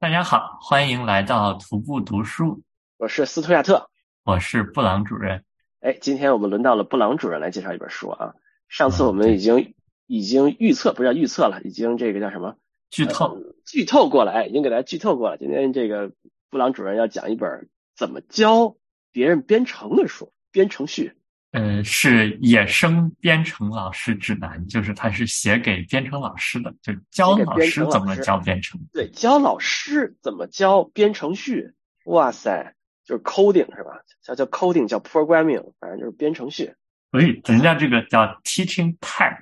大家好，欢迎来到徒步读书。我是斯图亚特，我是布朗主任。哎，今天我们轮到了布朗主任来介绍一本书啊。上次我嗯们已经、已经预测，不叫预测了，已经这个叫什么剧透，呃剧透过了，哎，已经给大家剧透过了。今天这个布朗主任要讲一本怎么教别人编程的书，编程序。呃，是野生编程老师指南，就是它是写给编程老师的，就是教老师怎么教编程。对，教老师怎么教编程序。哇塞，就是 coding 是吧？叫叫 coding，叫 programming，反正就是编程序。所以人家这个叫 teaching tech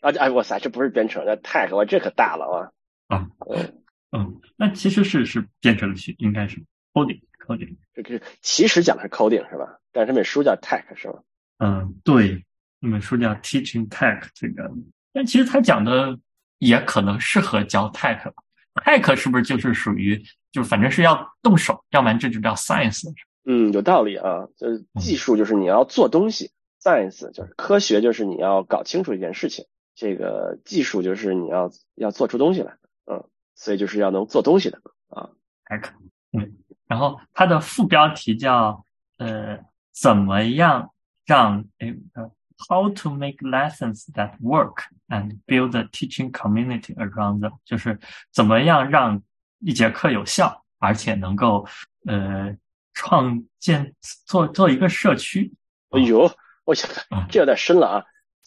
啊，哎，哇塞，这不是编程，叫 tech，哇，这可大了啊！啊，嗯，嗯，那其实是是编程序，应该是 coding coding。这个其实讲的是 coding 是吧？但是这本书叫 tech 是吧？嗯，对，那本书叫 teaching tech 这个，但其实他讲的也可能适合教 tech 吧。tech 是不是就是属于，就反正是要动手，要不然这就叫 science。嗯，有道理啊。就是技术就是你要做东西、s c i e n c e 就是科学，就是你要搞清楚一件事情。这个技术就是你要要做出东西来，嗯，所以就是要能做东西的啊。tech，嗯，然后它的副标题叫呃，怎么样让诶呃，How to make lessons that work and build a teaching community around them，就是怎么样让一节课有效，而且能够呃创建做做一个社区。哎呦，我想嗯 这有点深了啊。嗯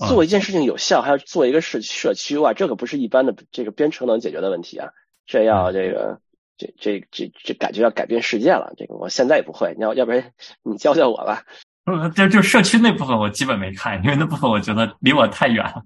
做一件事情有效，还要做一个社社区哇，这可不是一般的这个编程能解决的问题啊。这要这个这这这这感觉要改变世界了。这个我现在也不会，你要要不然你教教我吧。呃，就就社区那部分我基本没看，因为那部分我觉得离我太远了。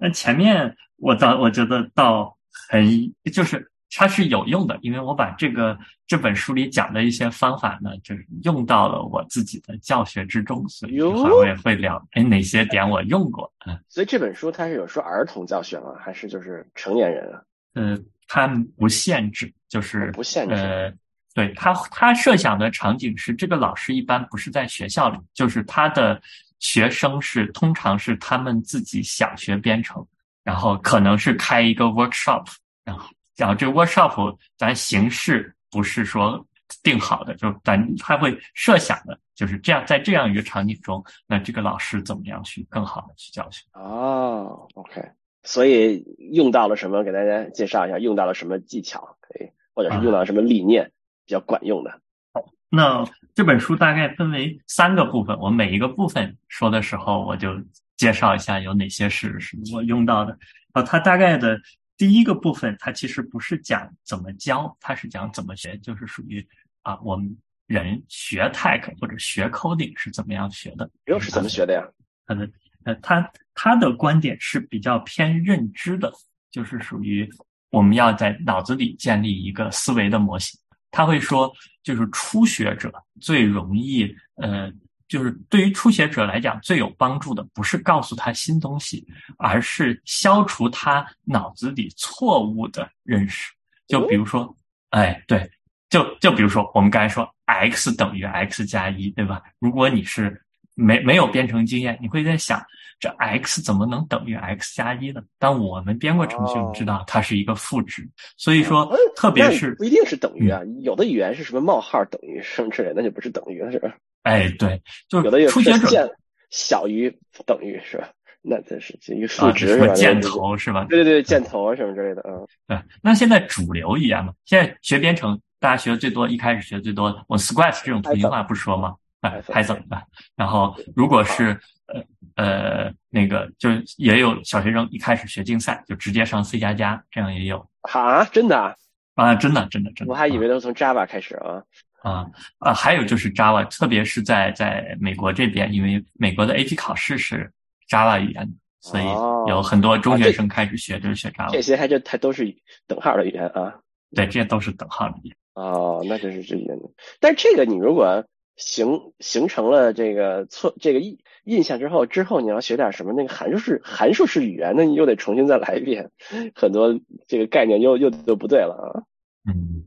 那前面我倒我觉得倒很就是它是有用的，因为我把这个这本书里讲的一些方法呢，就是用到了我自己的教学之中，所以一哟会儿我也会聊，哎，哪些点我用过，嗯所以这本书它是有说儿童教学吗？还是就是成年人啊？呃，它不限制，就是不限制呃，对他他设想的场景是，这个老师一般不是在学校里，就是他的学生是通常是他们自己想学编程，然后可能是开一个 workshop，然后然后这个 workshop 咱形式不是说定好的，就咱他会设想的，就是这样，在这样一个场景中，那这个老师怎么样去更好的去教学？哦，OK，所以用到了什么？给大家介绍一下，用到了什么技巧？可以，或者是用到了什么理念比较管用的？好那这本书大概分为三个部分，我每一个部分说的时候，我就介绍一下有哪些是是我用到的。啊，它大概的第一个部分，它其实不是讲怎么教，它是讲怎么学，就是属于啊，我们人学 tech 或者学 coding 是怎么样学的。又是怎么学的呀？他的呃，他他的观点是比较偏认知的，就是属于我们要在脑子里建立一个思维的模型。他会说，就是初学者最容易，呃，就是对于初学者来讲最有帮助的，不是告诉他新东西，而是消除他脑子里错误的认识。就比如说，哎，对，就就比如说我们刚才说 x 等于 x 加一，对吧？如果你是没没有编程经验，你会在想，这 x 怎么能等于 x 加一呢？但我们编过程序，我们知道它是一个负值，所以说哦，特别是那不一定是等于啊，有的语言是什么冒号等于什么之类的，那就不是等于了，是吧？哎，对，就有的有初学者线小于等于是吧？那这是一个数啊，值是吧？什么箭头是吧？对对对，箭头啊什么之类的，嗯，对，那现在主流语言嘛，现在学编程，大家学的最多，一开始学的最多的，我 Scratch 这种图形化不说吗？哎 Python，Python 啊，然后如果是呃呃那个，就也有小学生一开始学竞赛，就直接上 C 加加，这样也有啊，真的啊？啊，真的真的真的，我还以为都是从 Java 开始啊。啊啊，还有就是 Java，特别是在在美国这边，因为美国的 AP 考试是 Java 语言，所以哦有很多中学生开始学就是学 Java，这些还就它都是等号的语言啊。对，这些都是等号的语言。哦，那就是这语言。但是这个你如果形形成了这个错这个印印象之后，之后你要学点什么那个函数式函数式语言，那你又得重新再来一遍，很多这个概念又又就不对了啊。嗯，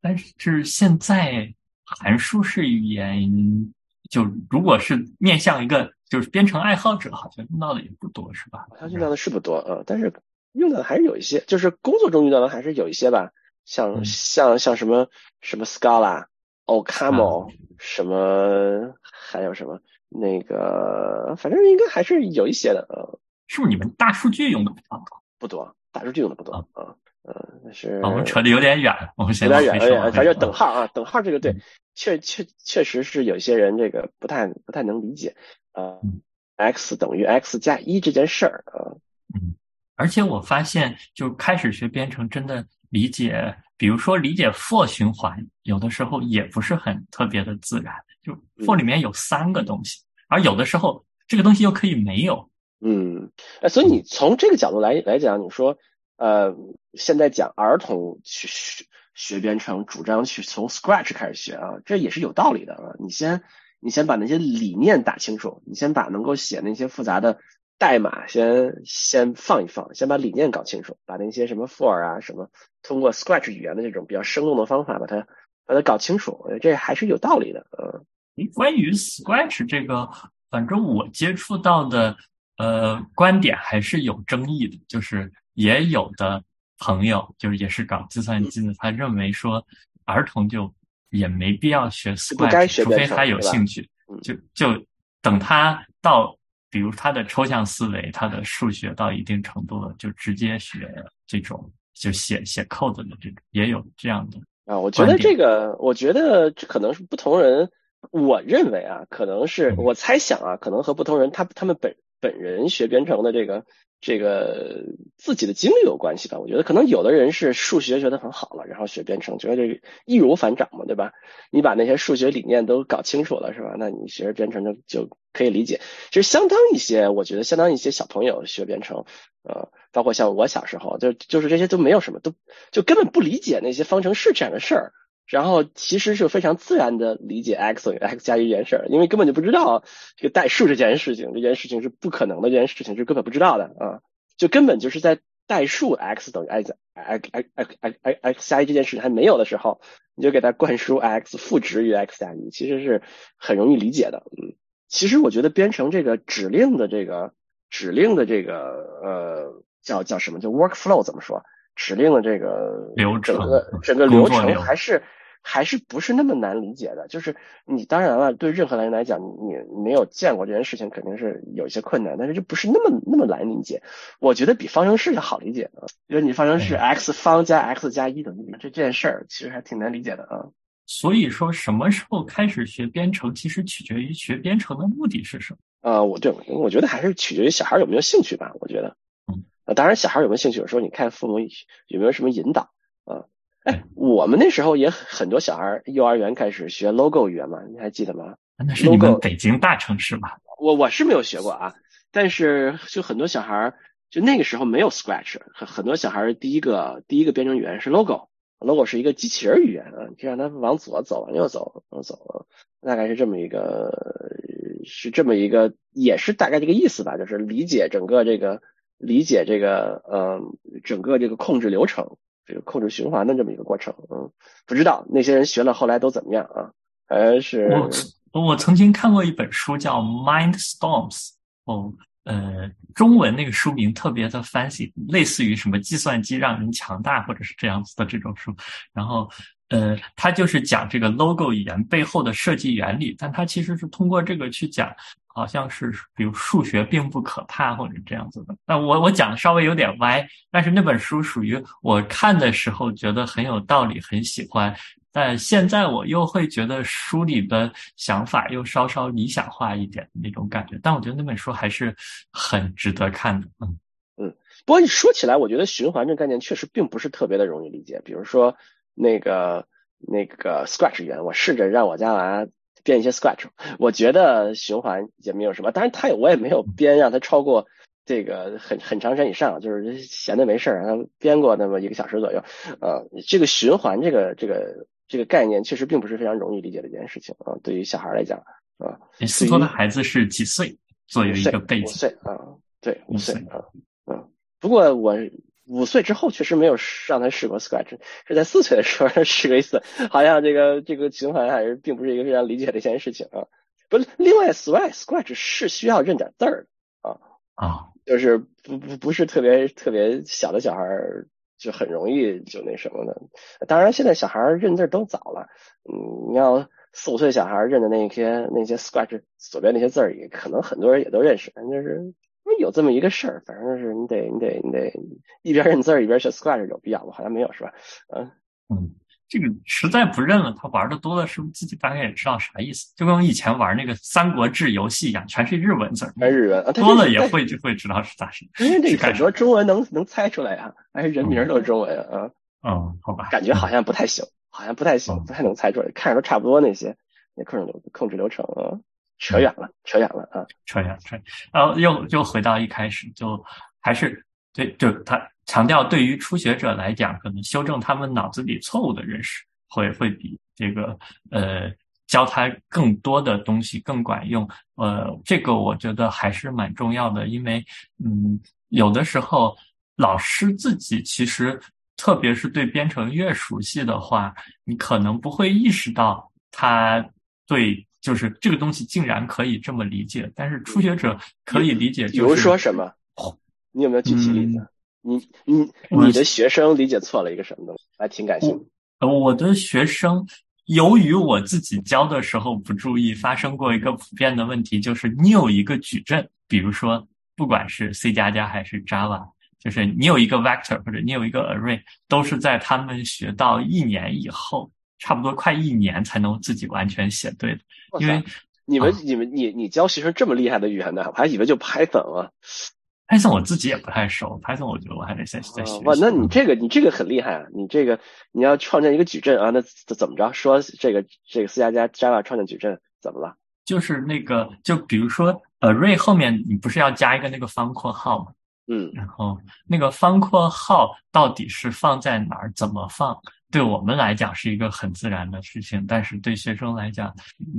但是现在函数式语言，就如果是面向一个就是编程爱好者，好像用到的也不多，是吧？好像用到的是不多啊，但是用到的还是有一些，就是工作中用到的还是有一些吧。像像像什么什么 Scala、OCaml，什么还有什么那个，反正应该还是有一些的呃。是不是你们大数据用的比较多？不多，大数据用的不多啊。嗯，但是我们扯的有点远，我们有点远，有点远。反正等号啊，等号这个对，确确确实是有些人这个不太不太能理解啊。x 等于 x 加一这件事儿啊。嗯，而且我发现，就开始学编程，真的理解，比如说理解 for 循环，有的时候也不是很特别的自然。就 for 里面有三个东西，而有的时候这个东西又可以没有。嗯，哎，所以你从这个角度来来讲，你说。呃，现在讲儿童去学学编程，主张去从 Scratch 开始学啊，这也是有道理的啊。你先你先把那些理念打清楚，你先把能够写那些复杂的代码先先放一放，先把理念搞清楚，把那些什么 for 啊什么，通过 Scratch 语言的这种比较生动的方法把它把它搞清楚，我觉得这还是有道理的嗯。关于 Scratch 这个，反正我接触到的呃观点还是有争议的，就是。也有的朋友就是也是搞计算机的，他认为说儿童就也没必要学 Scratch，除非他有兴趣，就就等他到比如他的抽象思维、他的数学到一定程度了，就直接学这种就写写 code 的这种，也有这样的啊。我觉得这个，我觉得这可能是不同人，我认为啊，可能是我猜想啊，可能和不同人他他们本本人学编程的这个。这个自己的经历有关系吧？我觉得可能有的人是数学学得很好了，然后学编程，觉得这易如反掌嘛，对吧？你把那些数学理念都搞清楚了，是吧？那你学编程就就可以理解。其实相当一些，我觉得相当一些小朋友学编程，呃，包括像我小时候，就就是这些都没有什么，都就根本不理解那些方程式这样的事儿。然后其实是非常自然的理解 x 等于 x 加一这件事儿，因为根本就不知道这个代数这件事情，这件事情是不可能的，这件事情是根本不知道的啊，就根本就是在代数 x 等于 x x x x x x 加一这件事情还没有的时候，你就给它灌输 x 赋值于 x 加一，其实是很容易理解的。嗯，其实我觉得编程这个指令的这个指令的这个呃叫叫什么就 workflow 怎么说？指令的这个流程，整个整个流程还是。还是不是那么难理解的，就是你当然了，对任何人来讲，你没有见过这件事情，肯定是有一些困难，但是就不是那么那么难理解。我觉得比方程式要好理解啊，就是你方程式 x 方加 x 加一等于零，这这件事儿其实还挺难理解的啊。所以说，什么时候开始学编程，其实取决于学编程的目的是什么啊？我对，我觉得还是取决于小孩有没有兴趣吧。我觉得，嗯，当然小孩有没有兴趣，有时候你看父母有没有什么引导啊。哎，我们那时候也很多小孩幼儿园开始学 Logo 语言嘛，你还记得吗？那是你们北京大城市嘛？我我是没有学过啊，但是就很多小孩就那个时候没有 Scratch，很很多小孩第一个第一个编程语言是 Logo，Logo 是一个机器人语言啊，可以让它往左走，往右走，往走，大概是这么一个，是这么一个，也是大概这个意思吧，就是理解整个这个理解这个嗯整个这个控制流程。这个控制循环的这么一个过程，嗯，不知道那些人学了后来都怎么样啊？还是我我曾经看过一本书叫《Mind Storms》，哦，呃，中文那个书名特别的 fancy，类似于什么计算机让人强大或者是这样子的这种书，然后呃，它就是讲这个 logo 语言背后的设计原理，但它其实是通过这个去讲。好像是，比如数学并不可怕，或者这样子的。那我我讲的稍微有点歪，但是那本书属于我看的时候觉得很有道理，很喜欢。但现在我又会觉得书里的想法又稍稍理想化一点那种感觉。但我觉得那本书还是很值得看的。嗯嗯。不过你说起来，我觉得循环这概念确实并不是特别的容易理解。比如说那个那个 Scratch 语言，我试着让我家娃。编一些 Scratch，我觉得循环也没有什么，当然他也我也没有编让他超过这个很很长时间以上，就是闲的没事儿让他编过那么一个小时左右。呃，这个循环这个这个这个概念确实并不是非常容易理解的一件事情啊，对于小孩来讲啊。斯托的孩子是几岁？作为一个背景，五岁啊，对，五岁啊，嗯。不过我。五岁之后确实没有让他试过 Scratch，是在四岁的时候试过一次，好像这个这个循环还是并不是一个非常理解的一件事情啊。不，另外 Scratch Scratch 是需要认点字儿的啊啊，就是不不不是特别特别小的小孩儿就很容易就那什么的。当然，现在小孩认字都早了，嗯，你要四五岁小孩认的那些那些 scratch 左边那些字儿，也可能很多人也都认识，就是有这么一个事儿，反正是你得你得你得一边认字儿一边学 scratch 有必要吗？好像没有是吧？嗯嗯。这个实在不认了，他玩的多了，是不是自己大概也知道啥意思？就跟我以前玩那个《三国志》游戏一样，全是日文字，全日文，多了也 会就会知道是咋事。因为这很多中文能能猜出来呀，还是人名都是中文啊。嗯，好吧。感觉好像不太行，好像不太行，不太能猜出来，看着都差不多那些那控制流控制流程啊，扯远了，扯远了啊，扯远扯。然后又又回到一开始，就还是对，就他。强调对于初学者来讲，可能修正他们脑子里错误的认识，会会比这个呃教他更多的东西更管用。呃，这个我觉得还是蛮重要的，因为嗯，有的时候老师自己其实，特别是对编程越熟悉的话，你可能不会意识到他对就是这个东西竟然可以这么理解。但是初学者可以理解，比如说什么？你有没有具体例子？你你你的学生理解错了一个什么东西？还挺感兴趣。我的学生由于我自己教的时候不注意，发生过一个普遍的问题，就是你有一个矩阵，比如说不管是 C 加加还是 Java，就是你有一个 vector 或者你有一个 array，都是在他们学到一年以后，差不多快一年才能自己完全写对的。因为你们你们你你教学生这么厉害的语言呢？我还以为就 Python 啊。Python 我自己也不太熟，Python 我觉得我还得再再学。哇，那你这个你这个很厉害啊！你这个你要创建一个矩阵啊，那怎么着？说这个这个 C 加加 Java 创建矩阵怎么了？就是那个，就比如说 array 后面你不是要加一个那个方括号吗？嗯，然后那个方括号到底是放在哪儿？怎么放？对我们来讲是一个很自然的事情，但是对学生来讲，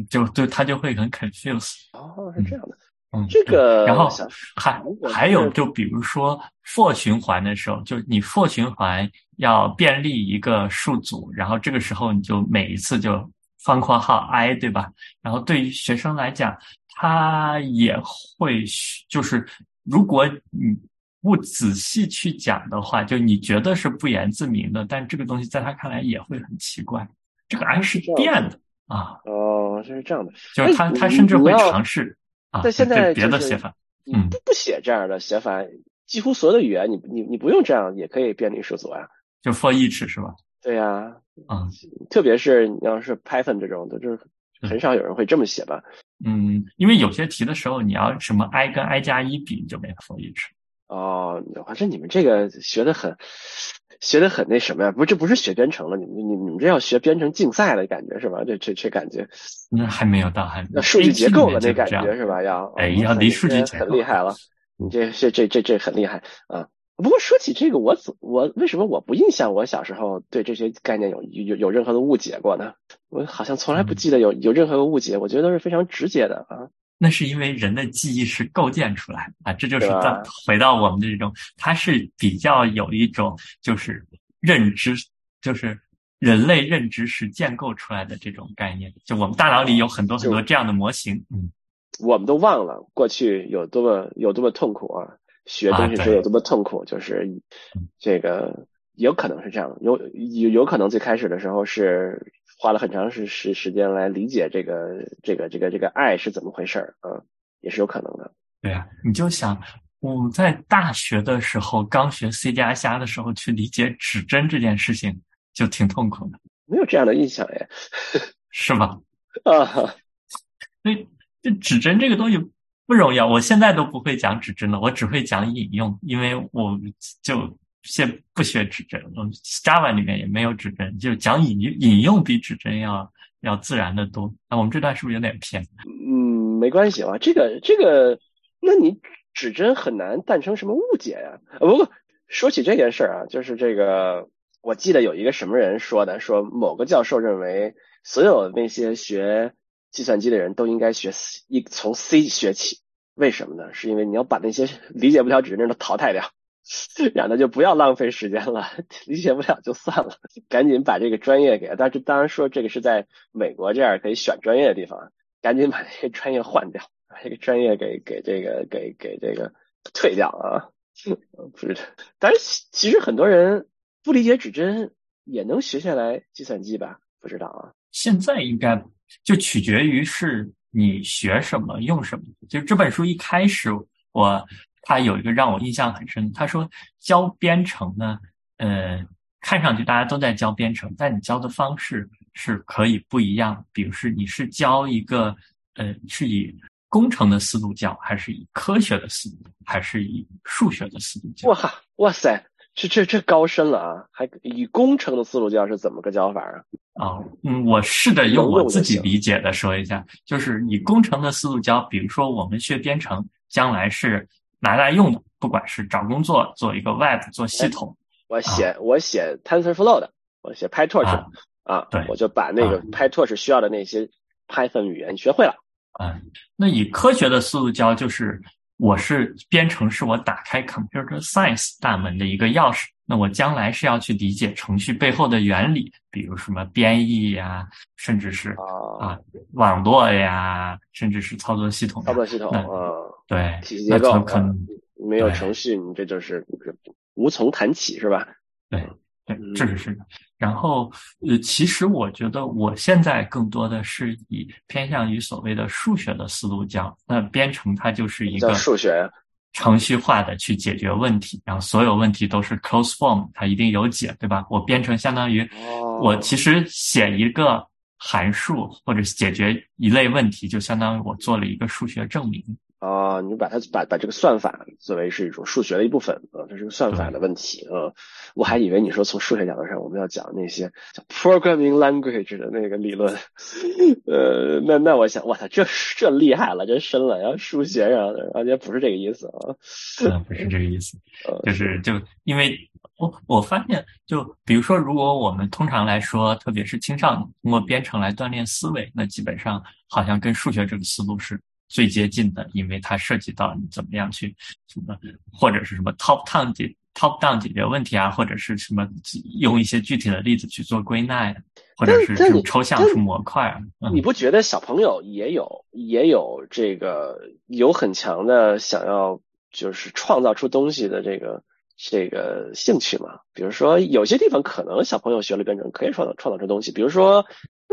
就对他就会很 confuse。哦，是这样的。嗯，这个，然后还还有，就比如说 for 循环的时候，就你 for 循环要便利一个数组，然后这个时候你就每一次就方括号 i，对吧？然后对于学生来讲，他也会就是如果你不仔细去讲的话，就你觉得是不言自明的，但这个东西在他看来也会很奇怪。这个 i 是变的啊。哦，这是这样的，就是他他甚至会尝试啊。但现在别的写法，嗯，不不写这样的写法，几乎所有的语言，你你你不用这样也可以便利数组啊，就 for each 是吧？对呀，啊，特别是你要是 Python 这种的，就是很少有人会这么写吧？嗯，因为有些题的时候，你要什么 i 跟 i 加一比，你就没 for each。哦，反正你们这个学的很。学的很那什么呀？不，这不是学编程了，你们你你们这要学编程竞赛的感觉是吧？这这这感觉，那还没有到，还那数据结构的那感觉是吧？要哎，要离数据很厉害了，你这这这这这很厉害啊！不过说起这个，我怎我为什么我不印象我小时候对这些概念有有有任何的误解过呢？我好像从来不记得有有任何的误解，我觉得都是非常直接的啊。那是因为人的记忆是构建出来的啊，这就是再回到我们的这种，它是比较有一种就是认知，就是人类认知是建构出来的这种概念。就我们大脑里有很多很多这样的模型，嗯，我们都忘了过去有多么有多么痛苦啊，学东西时候有多么痛苦，就是这个有可能是这样，有有有可能最开始的时候是。花了很长时时时间来理解这个这个这个这个爱是怎么回事儿啊，也是有可能的。对啊，你就想我们在大学的时候刚学 C 加加的时候去理解指针这件事情，就挺痛苦的。没有这样的印象哎，是吗？啊，所以这指针这个东西不容易啊。我现在都不会讲指针了，我只会讲引用，因为我就。先不学指针，嗯，Java 里面也没有指针，就讲引引用比指针要要自然的多。那我们这段是不是有点偏？嗯，没关系啊，这个这个，那你指针很难诞生什么误解呀？啊不过说起这件事儿啊，就是这个，我记得有一个什么人说的，说某个教授认为所有那些学计算机的人都应该学一从 C 学起，为什么呢？是因为你要把那些 理解不了指针的淘汰掉。然后就不要浪费时间了，理解不了就算了，赶紧把这个专业给。但是当然说这个是在美国这样可以选专业的地方，赶紧把这个专业换掉，把这个专业给给这个给给这个退掉啊。不是，但是其实很多人不理解指针也能学下来计算机吧？不知道啊。现在应该就取决于是你学什么用什么。就这本书一开始，我他有一个让我印象很深，他说教编程呢，呃，看上去大家都在教编程，但你教的方式是可以不一样。比如是你是教一个呃，是以工程的思路教，还是以科学的思路，还是以数学的思路教？哇哇塞！这这这高深了啊！还以工程的思路教是怎么个教法啊？啊，嗯，我试着用我自己理解的说一下，就是以工程的思路教，比如说我们学编程，将来是拿来用的，不管是找工作、做一个 Web、做系统。我写我写 TensorFlow 的，我写 PyTorch 啊，对，我就把那个 PyTorch 需要的那些 Python 语言学会了。嗯，那以科学的速度教就是。我是编程，是我打开 computer science 大门的一个钥匙。那我将来是要去理解程序背后的原理，比如什么编译呀，甚至是啊网络呀，甚至是操作系统。操作系统啊，对，体系结构可能没有程序，你这就是无从谈起，是吧？对。对，这是是的。然后，呃，其实我觉得我现在更多的是以偏向于所谓的数学的思路教。那编程它就是一个数学程序化的去解决问题，然后所有问题都是 close form，它一定有解，对吧？我编程相当于我其实写一个函数或者解决一类问题，就相当于我做了一个数学证明。啊，你把它把把这个算法作为是一种数学的一部分啊，这是个算法的问题啊。我还以为你说从数学角度上我们要讲那些叫 programming language 的那个理论，呃，那那我想，我操，这这厉害了，这深了，然后数学上而且不是这个意思啊。嗯，不是这个意思，就是就因为我我发现，就比如说，如果我们通常来说，特别是青少年通过编程来锻炼思维，那基本上好像跟数学这个思路是。最接近的，因为它涉及到你怎么样去什么，或者是什么 top down 解 top down 解决问题啊，或者是什么用一些具体的例子去做归纳呀，或者是这种抽象出模块啊。你不觉得小朋友也有也有这个有很强的想要就是创造出东西的这个这个兴趣吗？比如说有些地方可能小朋友学了编程可以创造创造出东西，比如说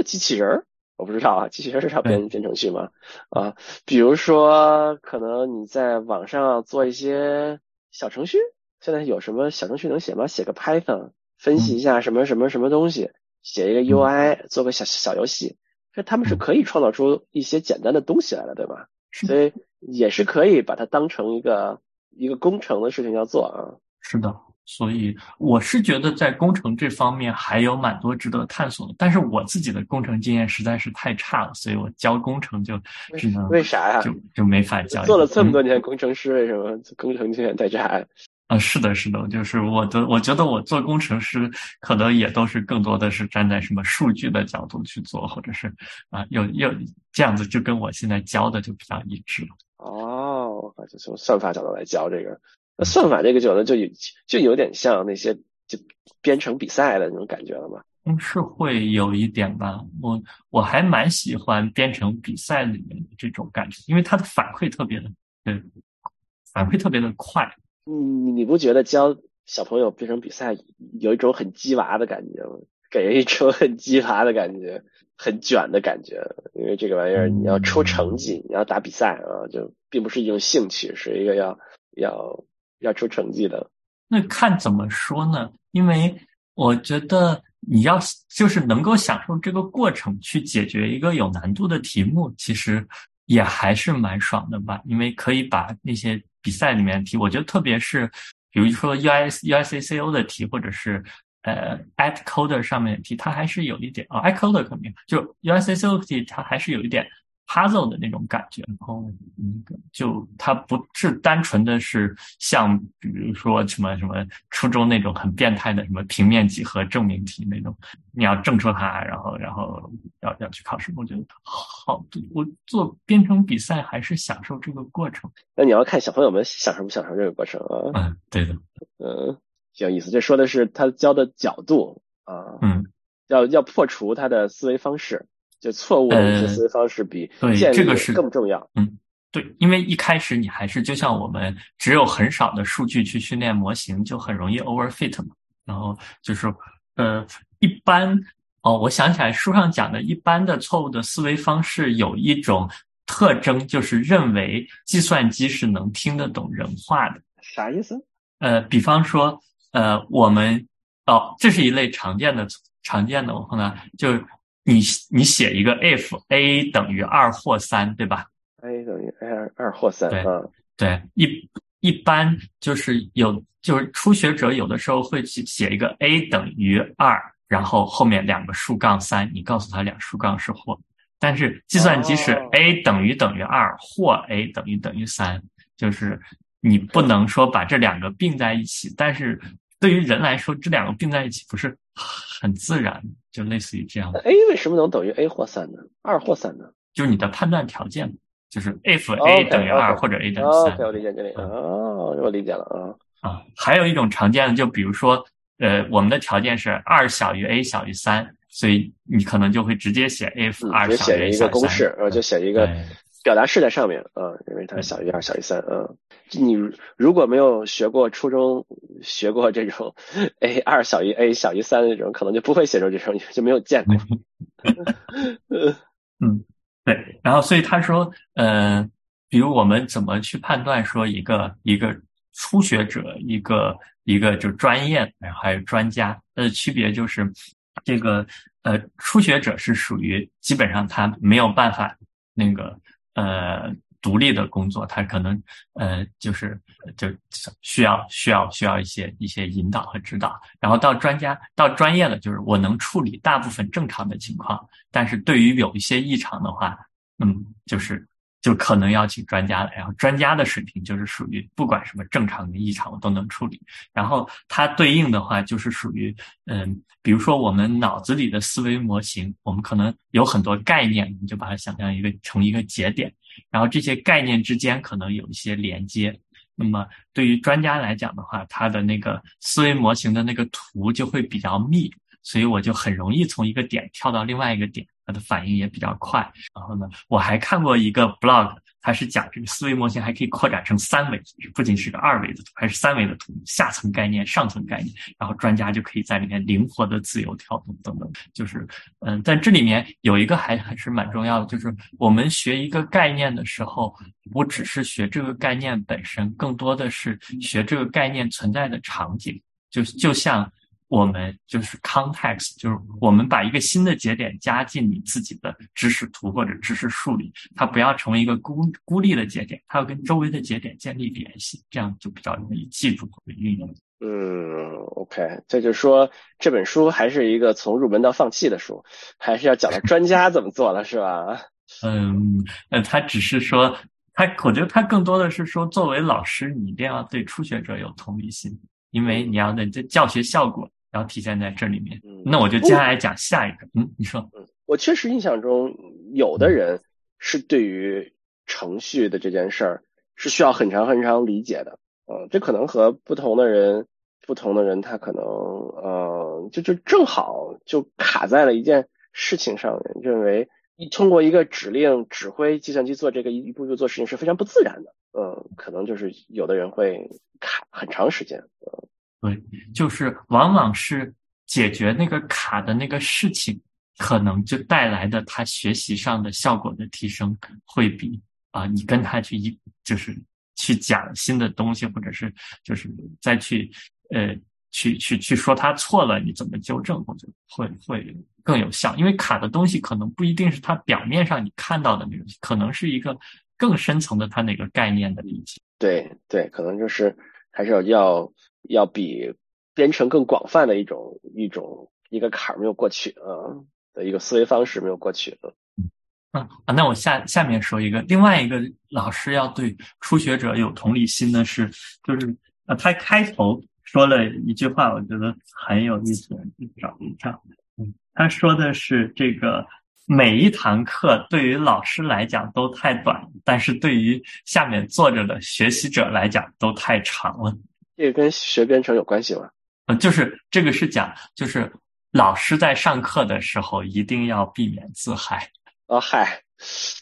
机器人儿。我不知道啊，机器人是要编编程序吗？啊，比如说，可能你在网上做一些小程序，现在有什么小程序能写吗？写个 Python，分析一下什么什么什么东西，写一个 UI，做个小小游戏，这他们是可以创造出一些简单的东西来的，对吧？所以也是可以把它当成一个一个工程的事情要做啊。是的。所以我是觉得在工程这方面还有蛮多值得探索的，但是我自己的工程经验实在是太差了，所以我教工程就只能为啥呀？就就没法教。做了这么多年工程师，为什么工程经验太差？啊，是的，是的，就是我的，我觉得我做工程师可能也都是更多的是站在什么数据的角度去做，或者是啊，又又这样子就跟我现在教的就比较一致了。哦，就从算法角度来教这个。那算法这个就呢，就有就有点像那些就编程比赛的那种感觉了吗？嗯，是会有一点吧。我我还蛮喜欢编程比赛里面的这种感觉，因为它的反馈特别的，对，反馈特别的快。你，你不觉得教小朋友编程比赛有一种很鸡娃的感觉吗？给人一种很鸡娃的感觉，很卷的感觉。因为这个玩意儿你要出成绩，你要打比赛啊，就并不是一种兴趣，是一个要要。要出成绩的，那看怎么说呢？因为我觉得你要就是能够享受这个过程去解决一个有难度的题目，其实也还是蛮爽的吧。因为可以把那些比赛里面题，我觉得特别是比如说 U S U S A C O 的题，或者是呃 AtCoder 上面的题，它还是有一点啊，at code 肯定就 U S A C O 题，它还是有一点。Puzzle 的那种感觉，然后就它不是单纯的是像比如说什么什么初中那种很变态的什么平面几何证明题那种，你要证出它，然后然后要要去考试。我觉得好，我做编程比赛还是享受这个过程。那你要看小朋友们享受不享受这个过程啊？嗯，对的，嗯，挺有意思。这说的是他教的角度啊，嗯，要要破除他的思维方式。就错误的一些思维方式比对这个是更重要。嗯，对，因为一开始你还是就像我们只有很少的数据去训练模型，就很容易 overfit 嘛。然后就是呃，一般哦，我想起来书上讲的，一般的错误的思维方式有一种特征，就是认为计算机是能听得懂人话的。啥意思？呃，比方说，呃，我们哦，这是一类常见的常见的，我看到就你你写一个 if a 等于二或三，对吧？a 等于 a 二二或三，对啊，对，一一般就是有就是初学者有的时候会去写一个 a 等于二，然后后面两个竖杠三，你告诉他两竖杠是或，但是计算机是 a 等于等于二或 a 等于等于三，就是你不能说把这两个并在一起，但是对于人来说，这两个并在一起不是很自然，就类似于这样的。a 为什么能等于 a 或三呢？二或三呢？就是你的判断条件，就是 if a 等于二或者 a 等于三。OK，我理解这里。哦，我理解了啊。啊，还有一种常见的，就比如说，呃，我们的条件是二小于 a 小于三，所以你可能就会直接写 if 二小于写 a 一小于三。个公式，然后就写一个对表达式在上面啊，因为它小于二小于三啊。你如果没有学过初中学过这种 a 二小于 a 小于三的这种，可能就不会写出这种，就没有见过。嗯，对。然后，所以他说，呃，比如我们怎么去判断说一个一个初学者，一个一个就专业，然后还有专家，它的区别就是，这个呃，初学者是属于基本上他没有办法那个呃独立的工作，他可能呃就是就需要需要需要一些一些引导和指导。然后到专家到专业了，就是我能处理大部分正常的情况，但是对于有一些异常的话，嗯，就是就可能要请专家了。然后专家的水平就是属于不管什么正常的异常我都能处理。然后它对应的话就是属于嗯，比如说我们脑子里的思维模型，我们可能有很多概念，你就把它想象一个成一个节点，然后这些概念之间可能有一些连接。那么对于专家来讲的话，他的那个思维模型的那个图就会比较密，所以我就很容易从一个点跳到另外一个点，它的反应也比较快。然后呢，我还看过一个 blog，它是讲这个思维模型还可以扩展成三维，不仅是个二维的图，还是三维的图，下层概念、上层概念，然后专家就可以在里面灵活的自由跳动等等。就是嗯，但这里面有一个还还是蛮重要的，就是我们学一个概念的时候，不只是学这个概念本身，更多的是学这个概念存在的场景。就就像我们就是 context，就是我们把一个新的节点加进你自己的知识图或者知识树里，它不要成为一个孤孤立的节点，它要跟周围的节点建立联系，这样就比较容易记住和运用。嗯，OK，这就是说这本书还是一个从入门到放弃的书，还是要讲到专家怎么做了，是吧？嗯，呃，他只是说，他我觉得他更多的是说，作为老师，你一定要对初学者有同理心，因为你要的这教学效果要体现在这里面。嗯。那我就接下来讲下一个，嗯，你说，我确实印象中，有的人是对于程序的这件事儿是需要很长很长理解的，嗯，这可能和不同的人，不同的人他可能，呃，就就正好就卡在了一件事情上面，认为你通过一个指令指挥计算机做这个一步一步做事情是非常不自然的，嗯、可能就是有的人会卡很长时间，对，就是往往是解决那个卡的那个事情，可能就带来的他学习上的效果的提升，会比啊、你跟他去一就是去讲新的东西，或者是就是再去呃去去去说他错了，你怎么纠正，或者会会更有效。因为卡的东西可能不一定是他表面上你看到的那种，可能是一个更深层的他那个概念的理解。对对，可能就是还是要要要比编程更广泛的一种一种一个坎儿没有过去啊的一个思维方式没有过去啊。嗯啊，那我下下面说一个，另外一个老师要对初学者有同理心的是，就是呃，他开头说了一句话，我觉得很有意思，找一下。嗯，他说的是这个每一堂课对于老师来讲都太短，但是对于下面坐着的学习者来讲都太长了。这个跟学编程有关系吗？嗯，就是这个是讲，就是老师在上课的时候一定要避免自嗨。啊嗨，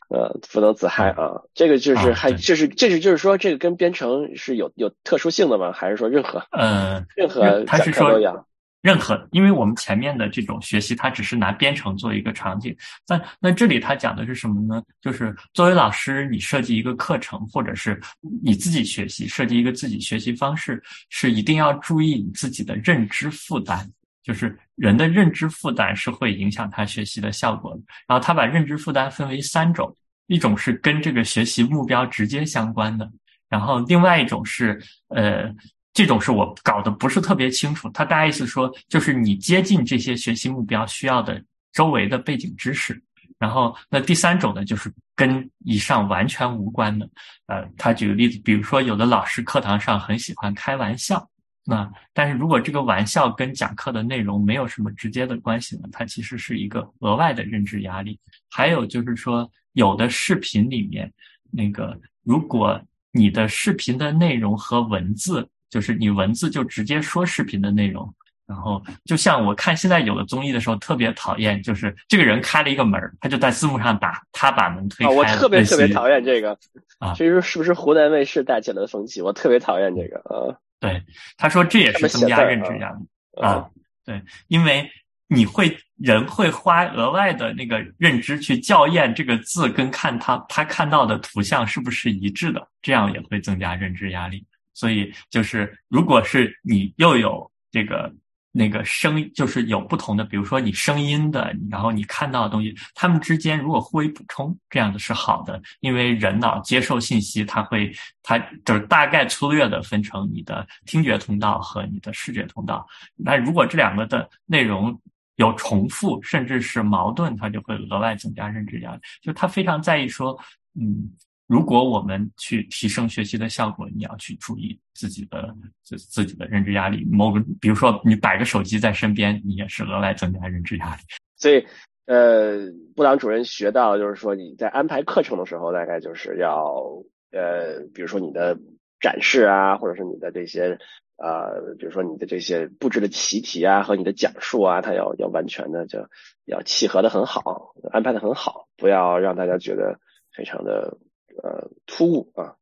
呃，不能自嗨啊。这个就是还就是这是就是说这个跟编程是有有特殊性的吗？还是说任何嗯，任何他是都一样？任何，因为我们前面的这种学习，它只是拿编程做一个场景。那那这里他讲的是什么呢？就是作为老师，你设计一个课程，或者是你自己学习，设计一个自己学习方式，是一定要注意你自己的认知负担。就是人的认知负担是会影响他学习的效果的。然后他把认知负担分为三种，一种是跟这个学习目标直接相关的，然后另外一种是呃。这种是我搞得不是特别清楚，他大概意思说，就是你接近这些学习目标需要的周围的背景知识。然后，那第三种呢，就是跟以上完全无关的。呃，他举个例子，比如说有的老师课堂上很喜欢开玩笑，那但是如果这个玩笑跟讲课的内容没有什么直接的关系呢，它其实是一个额外的认知压力。还有就是说，有的视频里面，那个如果你的视频的内容和文字。就是你文字就直接说视频的内容，然后就像我看现在有的综艺的时候特别讨厌，就是这个人开了一个门，他就在字幕上打他把门推开。我特别特别讨厌这个啊，其实是不是湖南卫视带起来的风气？我特别讨厌这个啊。对，他说这也是增加认知压力啊。对，因为你会人会花额外的那个认知去校验这个字跟看他他看到的图像是不是一致的，这样也会增加认知压力。所以就是，如果是你又有这个那个声，就是有不同的，比如说你声音的，然后你看到的东西，它们之间如果互为补充，这样子是好的，因为人脑接受信息，它会它就是大概粗略的分成你的听觉通道和你的视觉通道。那如果这两个的内容有重复，甚至是矛盾，它就会额外增加认知压力。就他非常在意说，嗯。如果我们去提升学习的效果，你要去注意自己的自自己的认知压力。某个，比如说你摆个手机在身边，你也是额外增加认知压力。所以，呃，部长主任学到就是说，你在安排课程的时候，大概就是要呃，比如说你的展示啊，或者是你的这些呃，比如说你的这些布置的习题啊和你的讲述啊，它要要完全的就要契合的很好，安排的很好，不要让大家觉得非常的。呃，突兀啊，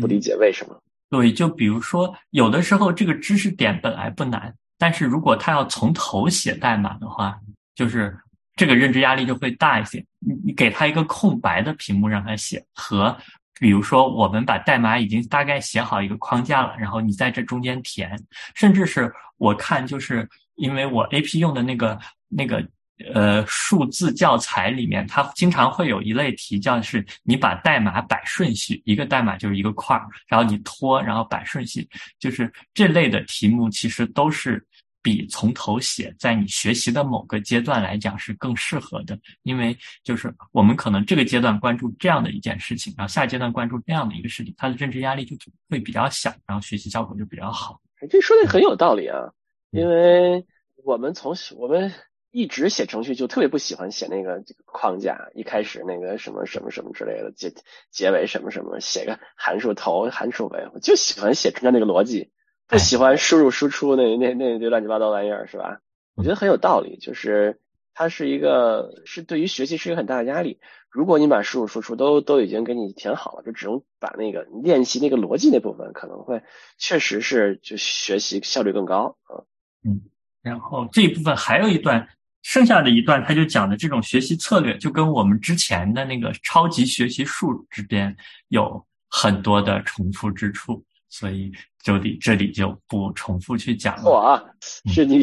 不理解为什么？对，就比如说，有的时候这个知识点本来不难，但是如果他要从头写代码的话，就是这个认知压力就会大一些。你你给他一个空白的屏幕让他写，和比如说我们把代码已经大概写好一个框架了，然后你在这中间填，甚至是我看就是因为我 A P 用的那个那个。呃，数字教材里面，它经常会有一类题，叫是你把代码摆顺序，一个代码就是一个块儿，然后你拖，然后摆顺序，就是这类的题目，其实都是比从头写，在你学习的某个阶段来讲是更适合的，因为就是我们可能这个阶段关注这样的一件事情，然后下阶段关注这样的一个事情，它的认知压力就会比较小，然后学习效果就比较好。这说的很有道理啊，因为我们从我们。一直写程序就特别不喜欢写那个这个框架，一开始那个什么什么什么之类的，结结尾什么什么，写个函数头函数尾，我就喜欢写中间那个逻辑，不喜欢输入输出那那那堆乱七八糟玩意儿，是吧？我觉得很有道理，就是它是一个是对于学习是一个很大的压力。如果你把输入输出都都已经给你填好了，就只能把那个练习那个逻辑那部分，可能会确实是就学习效率更高啊。嗯，然后这一部分还有一段。剩下的一段，他就讲的这种学习策略，就跟我们之前的那个超级学习术之间有很多的重复之处，所以就里这里就不重复去讲了。哇，是你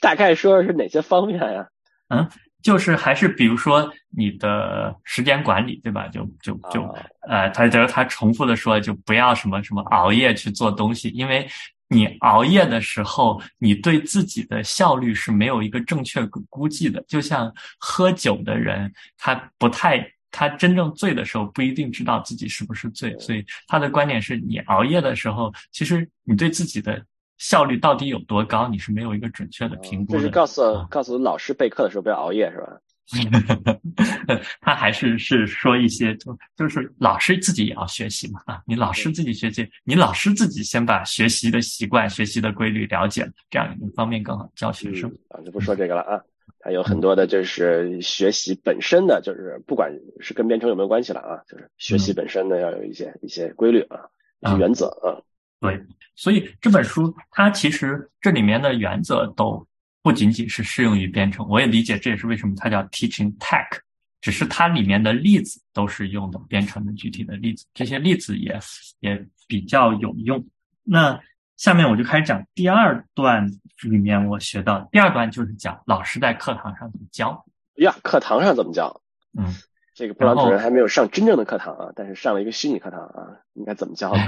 大概说的是哪些方面呀？嗯，就是还是比如说你的时间管理，对吧？就就就呃，他就是他重复的说，就不要什么什么熬夜去做东西，因为。你熬夜的时候，你对自己的效率是没有一个正确估计的。就像喝酒的人，他不太，他真正醉的时候不一定知道自己是不是醉。所以他的观点是你熬夜的时候，其实你对自己的效率到底有多高，你是没有一个准确的评估的。就是告诉告诉老师备课的时候不要熬夜，是吧？他还是是说一些，就就是老师自己也要学习嘛啊！你老师自己学习，你老师自己先把学习的习惯、学习的规律了解了，这样你方便更好教学生啊。就不说这个了啊，还有很多的就是学习本身的就是不管是跟编程有没有关系了啊，就是学习本身呢要有一些一些规律啊，一些原则啊。对，所以这本书它其实这里面的原则都不仅仅是适用于编程，我也理解这也是为什么它叫 Teaching Tech，只是它里面的例子都是用的编程的具体的例子，这些例子也也比较有用。那下面我就开始讲第二段里面我学到第二段就是讲老师在课堂上怎么教呀，课堂上怎么教？嗯，这个布朗主任还没有上真正的课堂啊，但是上了一个虚拟课堂啊，应该怎么教呢？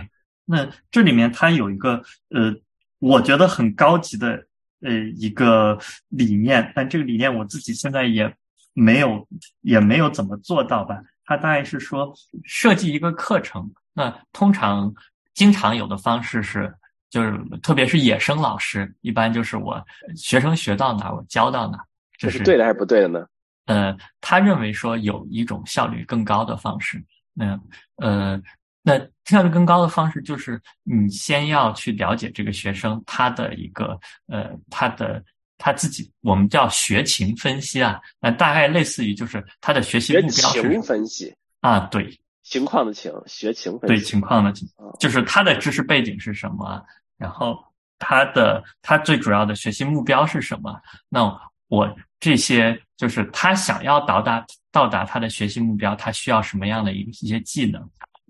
那这里面它有一个呃，我觉得很高级的呃一个理念，但这个理念我自己现在也没有也没有怎么做到吧。它大概是说设计一个课程，那通常经常有的方式是，就是特别是野生老师，一般就是我学生学到哪我教到哪，这是对的还是不对的呢？呃，他认为说有一种效率更高的方式，那呃。那效率更高的方式就是，你先要去了解这个学生他的一个呃，他的他自己，我们叫学情分析啊。那大概类似于就是他的学习目标是情分析啊，对，情况的情，学情分析，对情况的情，就是他的知识背景是什么，然后他的他最主要的学习目标是什么？那我这些就是他想要到达到达他的学习目标，他需要什么样的一一些技能？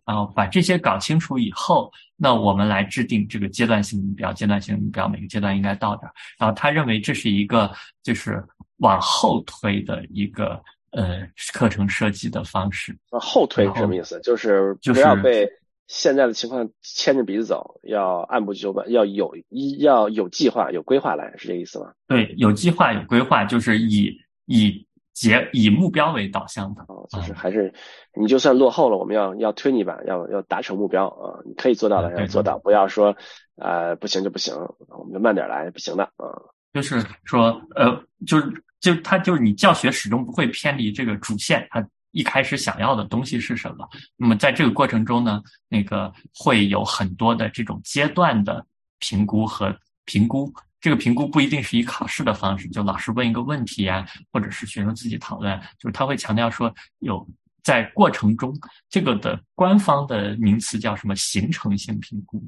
然后把这些搞清楚以后，那我们来制定这个阶段性目标。阶段性目标每个阶段应该到哪儿。然后他认为这是一个就是往后推的一个呃课程设计的方式。后推什么意思？就是不要被现在的情况牵着鼻子走，要按部就班，要有一要有计划、有规划来，是这意思吗？对，有计划、有规划，就是以以。结以目标为导向的，哦，就是还是你就算落后了，我们要要推你一把，要要达成目标啊！你可以做到的要做到，不要说呃不行就不行，我们就慢点来，不行的啊。就是说呃，就是就他就是你教学始终不会偏离这个主线，他一开始想要的东西是什么？那么在这个过程中呢，那个会有很多的这种阶段的评估和评估。这个评估不一定是以考试的方式，就老师问一个问题呀，或者是学生自己讨论，就是他会强调说有在过程中，这个的官方的名词叫什么形成性评估，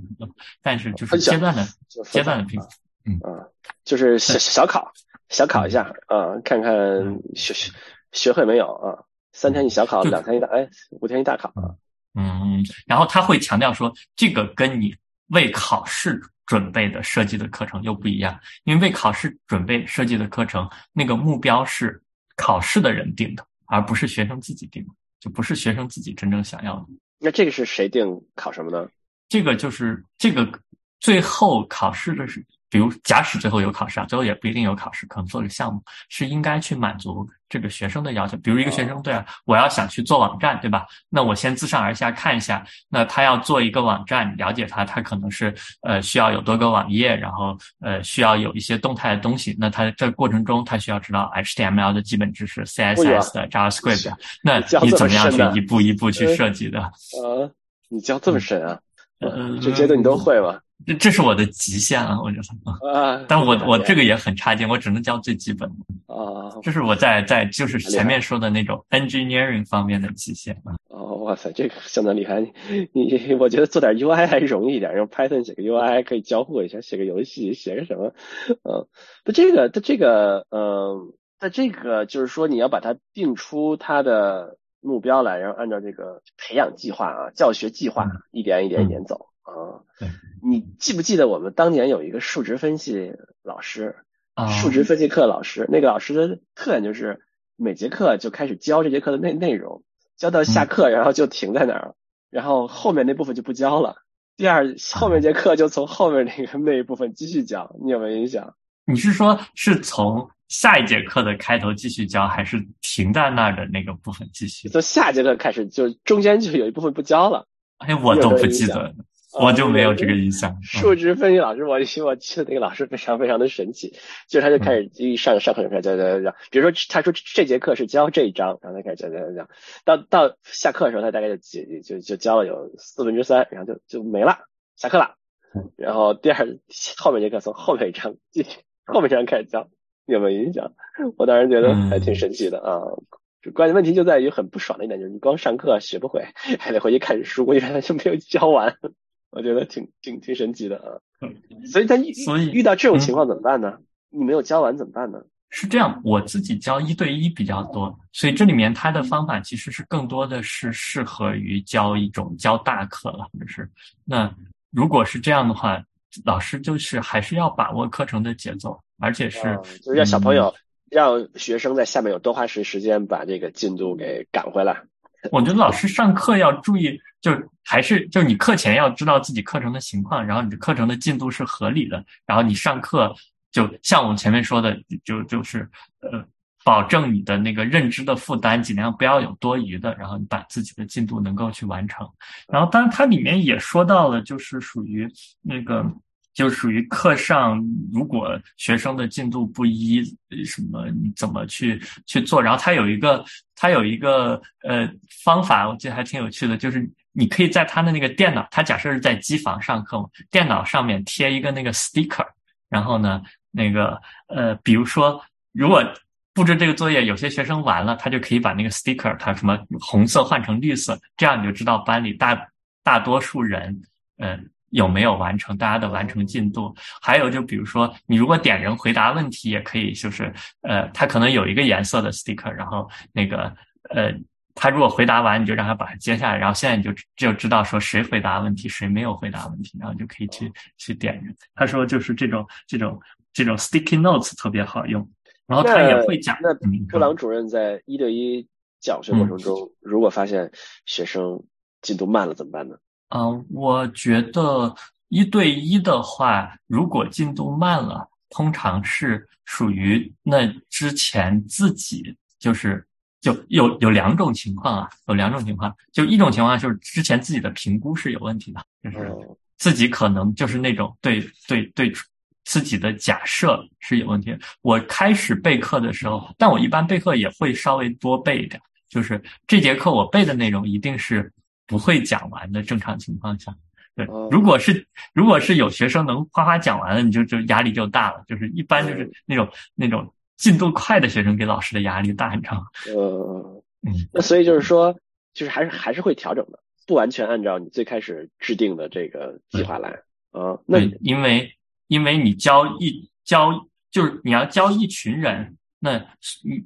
但是就是阶段的阶段的评估，嗯。啊，就是小小考小考一下。啊，看看学学学会没有啊，三天一小考，两天一大哎，五天一大考啊，嗯，然后他会强调说这个跟你为考试。准备的设计的课程又不一样，因为为考试准备设计的课程，那个目标是考试的人定的，而不是学生自己定的，就不是学生自己真正想要的。那这个是谁定考什么呢？这个就是这个最后考试的是。比如，假使最后有考试啊，最后也不一定有考试，可能做个项目是应该去满足这个学生的要求。比如一个学生，对啊，我要想去做网站，对吧？那我先自上而下看一下，那他要做一个网站，了解他，他可能是呃需要有多个网页，然后呃需要有一些动态的东西。那他这过程中，他需要知道 HTML 的基本知识、CSS 的 JavaScript。那你怎么样去一步一步去设计的？呃，你教这么深啊？嗯这阶段你都会吗？这这是我的极限了，我觉得啊，但我我这个也很差劲，我只能教最基本的啊。这是我在在就是前面说的那种 engineering 方面的极限啊哦，哇塞，这个相当厉害。你你 我觉得做点 UI 还容易一点，用 Python 写个 UI 可以交互一下，写个游戏，写个什么？嗯，那这个它这个嗯，那这个就是说你要把它定出它的目标来，然后按照这个培养计划啊，教学计划一点一点一点走。啊，你记不记得我们当年有一个数值分析老师，数值分析课老师，那个老师的特点就是每节课就开始教这节课的内内容，教到下课，然后就停在那儿，然后后面那部分就不教了。第二后面节课就从后面那个那一部分继续教，你有没有印象？你是说是从下一节课的开头继续教，还是停在那儿的那个部分继续？从下节课开始，就中间就有一部分不教了。哎，我都不记得。我就没有这个印象。数值分析老师，我我记得那个老师非常非常的神奇，就他就开始一上上课就开始讲讲讲，比如说他说这节课是教这一章，然后他开始讲讲讲，到到下课的时候他大概就就就就教了有四分之三，然后就就没了，下课了。然后第二后面节课从后面一章继续后面一章开始教，有没有影响？我当时觉得还挺神奇的啊。关键问题就在于很不爽的一点就是你光上课学不会，还得回去看书，因为他就没有教完。我觉得挺挺挺神奇的啊。所以他遇所以遇到这种情况怎么办呢？你没有教完怎么办呢？是这样，我自己教一对一比较多，所以这里面他的方法其实是更多的是适合于教一种教大课了，或者是那如果是这样的话，老师就是还是要把握课程的节奏，而且是、啊就是让小朋友、让学生在下面有多花时时间把这个进度给赶回来。我觉得老师上课要注意，就还是就你课前要知道自己课程的情况，然后你的课程的进度是合理的，然后你上课就像我们前面说的，就就是呃，保证你的那个认知的负担尽量不要有多余的，然后你把自己的进度能够去完成。然后当然它里面也说到了，就是属于那个。就属于课上，如果学生的进度不一，什么你怎么去去做？然后他有一个，他有一个呃方法，我觉得还挺有趣的，就是你可以在他的那个电脑，他假设是在机房上课嘛，电脑上面贴一个那个 sticker，然后呢，那个呃，比如说如果布置这个作业，有些学生完了，他就可以把那个 sticker，它什么红色换成绿色，这样你就知道班里大大多数人，嗯、呃。有没有完成大家的完成进度？还有就比如说，你如果点人回答问题，也可以就是呃，他可能有一个颜色的 sticker，然后那个呃，他如果回答完，你就让他把它接下来，然后现在你就就知道说谁回答问题，谁没有回答问题，然后就可以去去点人。他说就是这种这种这种 sticky notes 特别好用，然后他也会讲。那嗯布朗主任在一对一讲学过程中，如果发现学生进度慢了怎么办呢？嗯、呃，我觉得一对一的话，如果进度慢了，通常是属于那之前自己就是就有有两种情况啊，有两种情况，就一种情况就是之前自己的评估是有问题的，就是自己可能就是那种对对对自己的假设是有问题的。我开始备课的时候，但我一般备课也会稍微多备一点，就是这节课我背的内容一定是。不会讲完的正常情况下，对，如果是如果是有学生能哗哗讲完了，你就就压力就大了。就是一般就是那种那种进度快的学生给老师的压力大你知道吗。呃，嗯，那所以就是说，就是还是还是会调整的，不完全按照你最开始制定的这个计划来啊。那因为因为你教一教就是你要教一群人。那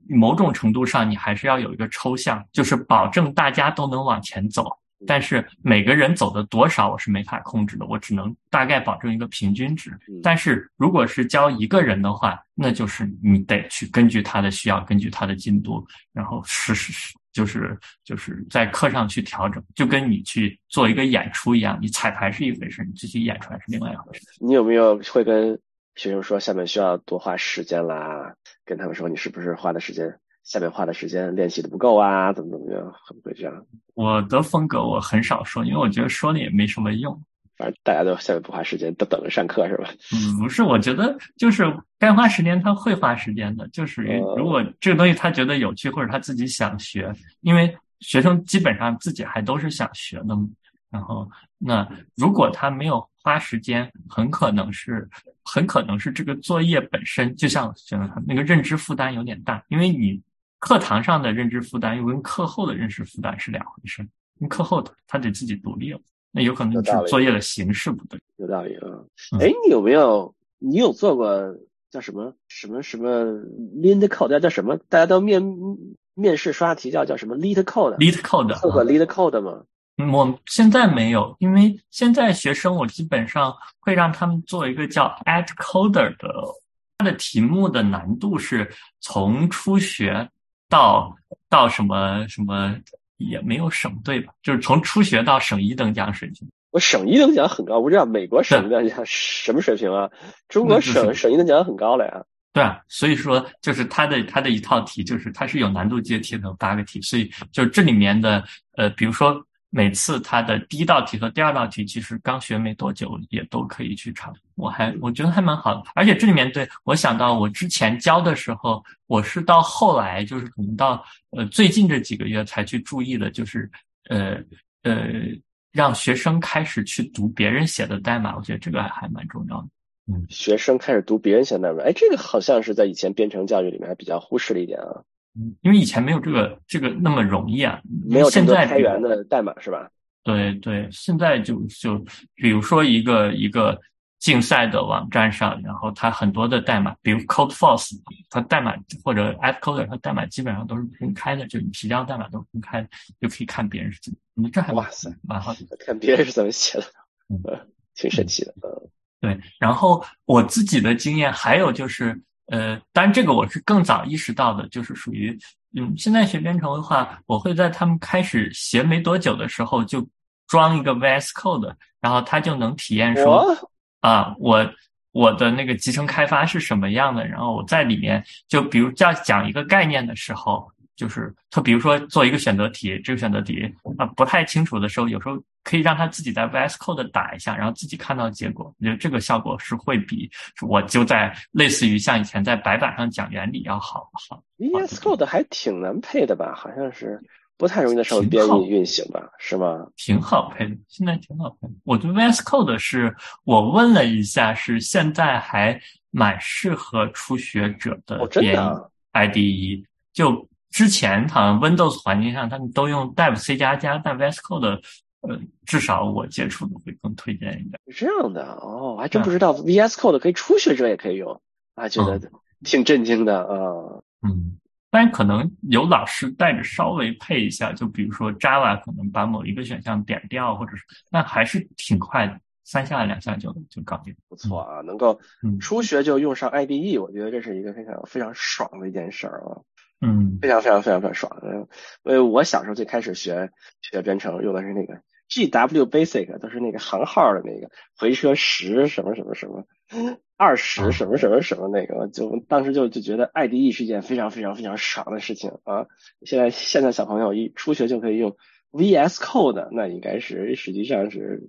某种程度上，你还是要有一个抽象，就是保证大家都能往前走。但是每个人走的多少，我是没法控制的，我只能大概保证一个平均值。但是如果是教一个人的话，那就是你得去根据他的需要，根据他的进度，然后实时就是就是在课上去调整，就跟你去做一个演出一样，你彩排是一回事，你自己演出来是另外一回事。你有没有会跟学生说下面需要多花时间啦？跟他们说你是不是花的时间，下面花的时间练习的不够啊？怎么怎么样？会不会这样？我的风格我很少说，因为我觉得说了也没什么用。反正大家都下面不花时间，都等着上课是吧？嗯，不是，我觉得就是该花时间，他会花时间的。就是如果这个东西他觉得有趣，或者他自己想学，因为学生基本上自己还都是想学的嘛。然后，那如果他没有花时间，很可能是，很可能是这个作业本身，就像觉得他那个认知负担有点大，因为你课堂上的认知负担又跟课后的认知负担是两回事。因为课后的他得自己独立了，那有可能是作业的形式不对。有道理啊。哎，你有没有你有做过叫什么什么什么 lead code 叫什么？大家都面面试刷题叫叫什么 lead code lead code 做过 lead code 吗？我现在没有，因为现在学生我基本上会让他们做一个叫 Add Coder 的，它的题目的难度是从初学到到什么什么也没有省队吧？就是从初学到省一等奖水平。我省一等奖很高，不知道美国省一等奖什么水平啊？中国省省一等奖很高了呀。对啊，所以说就是它的它的一套题，就是它是有难度阶梯的，有八个题，所以就这里面的呃，比如说。每次它的第一道题和第二道题，其实刚学没多久也都可以去尝。我还我觉得还蛮好的，而且这里面对我想到我之前教的时候，我是到后来就是可能到呃最近这几个月才去注意的，就是呃呃让学生开始去读别人写的代码，我觉得这个还蛮重要的。嗯，学生开始读别人写的代码，哎，这个好像是在以前编程教育里面还比较忽视了一点啊。嗯，因为以前没有这个这个那么容易啊，没有现在开源的代码是吧？对对，现在就就比如说一个一个竞赛的网站上，然后它很多的代码，比如 CodeForce，它代码或者 AppCoder，它代码基本上都是公开的，就你提交代码都是公开的，就可以看别人是怎么。你这还哇塞，蛮好，看别人是怎么写的，嗯，挺神奇的，嗯。对，然后我自己的经验还有就是，呃，当然这个我是更早意识到的，就是属于。嗯，现在学编程的话，我会在他们开始学没多久的时候就装一个 VS Code，然后他就能体验说啊，我我的那个集成开发是什么样的。然后我在里面就比如在讲一个概念的时候，就是他比如说做一个选择题，这个选择题啊不太清楚的时候，有时候可以让他自己在 VS Code 打一下，然后自己看到结果。我觉得这个效果是会比我就在类似于像以前在白板上讲原理要好好。VS Code 还挺难配的吧？好像是不太容易在上面编译运行吧？是吗？挺好配的，现在挺好配的。我觉得 VS Code 是我问了一下，是现在还蛮适合初学者的编译 IDE。就之前好像 Windows 环境上他们都用 Dev C 加加，但 VS Code 呃，至少我接触的会更推荐一点。是这样的哦，还真不知道 VS Code 可以初学者也可以用，啊，觉得挺震惊的啊。嗯，但可能有老师带着稍微配一下，就比如说 Java 可能把某一个选项点掉，或者是，那还是挺快的，三下两下就就搞定。不错啊，能够初学就用上 IDE，我觉得这是一个非常非常爽的一件事儿啊。嗯，非常非常非常非常爽。因为我小时候最开始学学编程用的是那个 GW Basic，都是那个行号的那个回车十什么什么什么。二十什么什么什么那个，就当时就就觉得 IDE 是一件非常非常非常爽的事情啊！现在现在小朋友一初学就可以用 VS Code，那应该是实际上是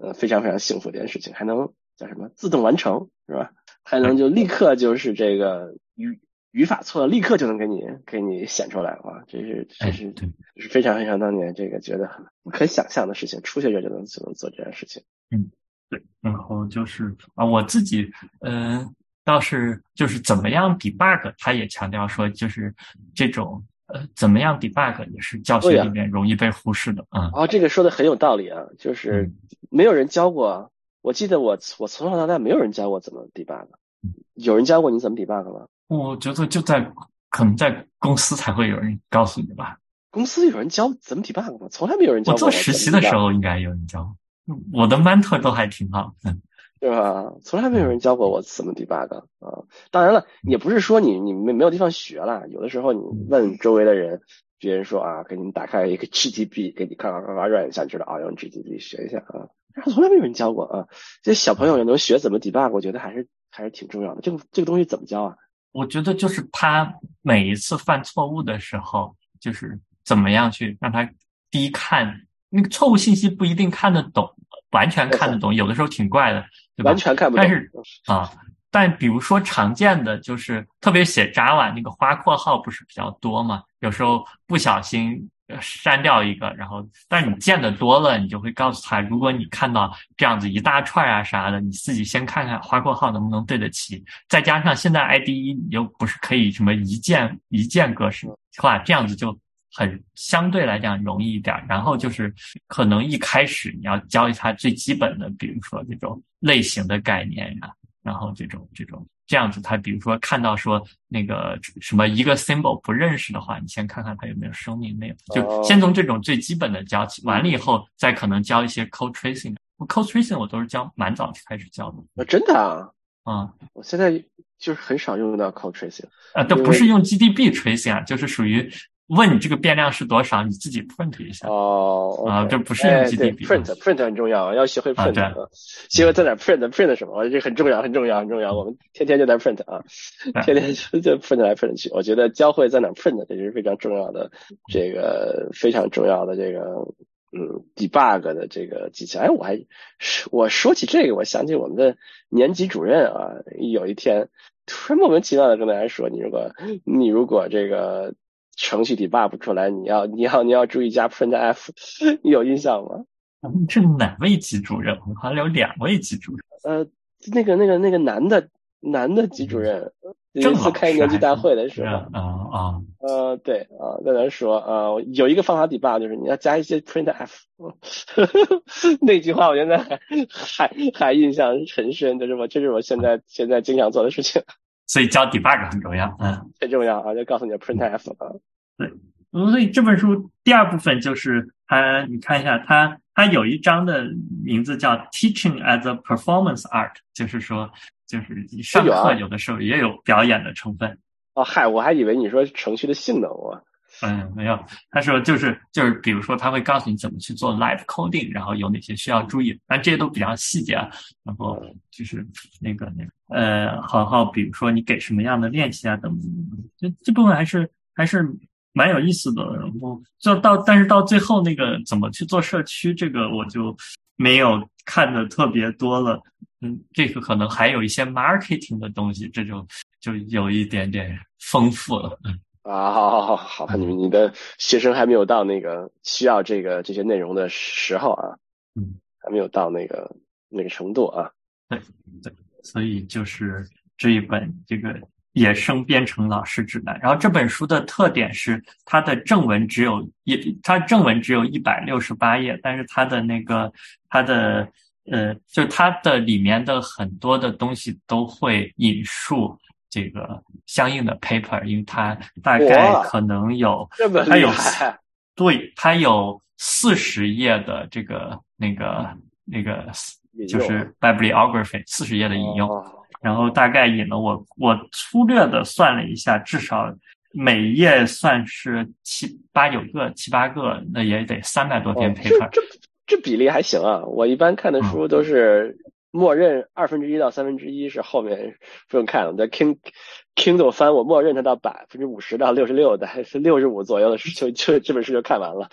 呃非常非常幸福的一件事情，还能叫什么自动完成是吧？还能就立刻就是这个语语法错了，立刻就能给你给你显出来啊！这是这是是非常非常当年这个觉得很不可想象的事情，初学者就能就能做这件事情，嗯。对，然后就是啊，我自己嗯，倒是就是怎么样 debug，他也强调说，就是这种呃，怎么样 debug 也是教学里面容易被忽视的啊。哦，这个说的很有道理啊，就是没有人教过。我记得我我从小到大没有人教过怎么 debug，有人教过你怎么 debug 吗？我觉得就在可能在公司才会有人告诉你吧。公司有人教怎么 debug 吗？从来没有人教。我做实习的时候应该有人教。我的 mentor 都还挺好，的，对吧？从来没有人教过我怎么 debug 啊。当然了，也不是说你你没没有地方学了。有的时候你问周围的人，别人说啊，给你打开一个 GTB，给你咔咔咔咔 run 一下，知道啊，用 GTB 学一下啊。但是从来没有人教过啊。这小朋友也能学怎么 debug，我觉得还是还是挺重要的。这个这个东西怎么教啊？我觉得就是他每一次犯错误的时候，就是怎么样去让他低看。那个错误信息不一定看得懂，完全看得懂，有的时候挺怪的，对吧？完全看不懂。但是啊，但比如说常见的就是特别写 Java 那个花括号不是比较多嘛？有时候不小心删掉一个，然后但你见的多了，你就会告诉他，如果你看到这样子一大串啊啥的，你自己先看看花括号能不能对得齐。再加上现在 IDE 又不是可以什么一键一键格式化，这样子就。很相对来讲容易一点，然后就是可能一开始你要教他最基本的，比如说这种类型的概念呀，然后这种这种这样子，他比如说看到说那个什么一个 symbol 不认识的话，你先看看他有没有生命那就先从这种最基本的教起，完了以后再可能教一些 code tracing。code tracing 我都是教蛮早开始教的。啊，真的啊？啊，我现在就是很少用到 code tracing。啊，都不是用 GDB tracing 啊，就是属于。问你这个变量是多少？你自己 print 一下哦啊，这不是用 GDB print print 很重要，要学会 print，学会在哪 print print 什么，这很重要很重要很重要。我们天天就在 print 啊，天天就就 print 来 print 去。我觉得教会在哪 print 这是非常重要的，这个非常重要的这个嗯 debug 的这个技巧。哎，我还我说起这个，我想起我们的年级主任啊，有一天突然莫名其妙的跟大家说，你如果你如果这个。程序 debug 不出来，你要你要你要注意加 printf，你有印象吗？这哪位级主任？我们好像有两位级主任。呃，那个那个那个男的男的级主任，有一次开年级大会的时候，啊啊，呃，对啊，在那说啊，有一个方法 debug 就是你要加一些 printf，那句话我现在还还还印象很深，就是我这是我现在现在经常做的事情。所以教 debug 很重要，嗯，很重要啊，就告诉你 printf 啊。对，所以这本书第二部分就是它，你看一下它，它有一章的名字叫 Teaching as a Performance Art，就是说。就是你上课有的时候也有表演的成分哦，嗨，我还以为你说程序的性能啊。嗯，没有，他说就是就是，比如说他会告诉你怎么去做 live coding，然后有哪些需要注意，但这些都比较细节啊。然后就是那个那个呃，好好，比如说你给什么样的练习啊等等，这这部分还是还是蛮有意思的。然后就到但是到最后那个怎么去做社区，这个我就没有看的特别多了。嗯，这个可能还有一些 marketing 的东西，这就就有一点点丰富了。嗯啊，好好好好，你你的学生还没有到那个需要这个这些内容的时候啊，嗯，还没有到那个那个程度啊。对对，所以就是这一本这个野生编程老师指南。然后这本书的特点是它的正文只有一，它正文只有一百六十八页，但是它的那个它的。呃，就它的里面的很多的东西都会引述这个相应的 paper，因为它大概可能有，它有，对，它有四十页的这个那个那个就是 bibliography，四十页的引用，然后大概引了我我粗略的算了一下，至少每页算是七八九个七八个，那也得三百多篇 paper。这比例还行啊，我一般看的书都是默认二分之一到三分之一是后面不用看了，在 King Kindle 翻我默认它到百分之五十到六十六的还是六十五左右的就就这本书就看完了，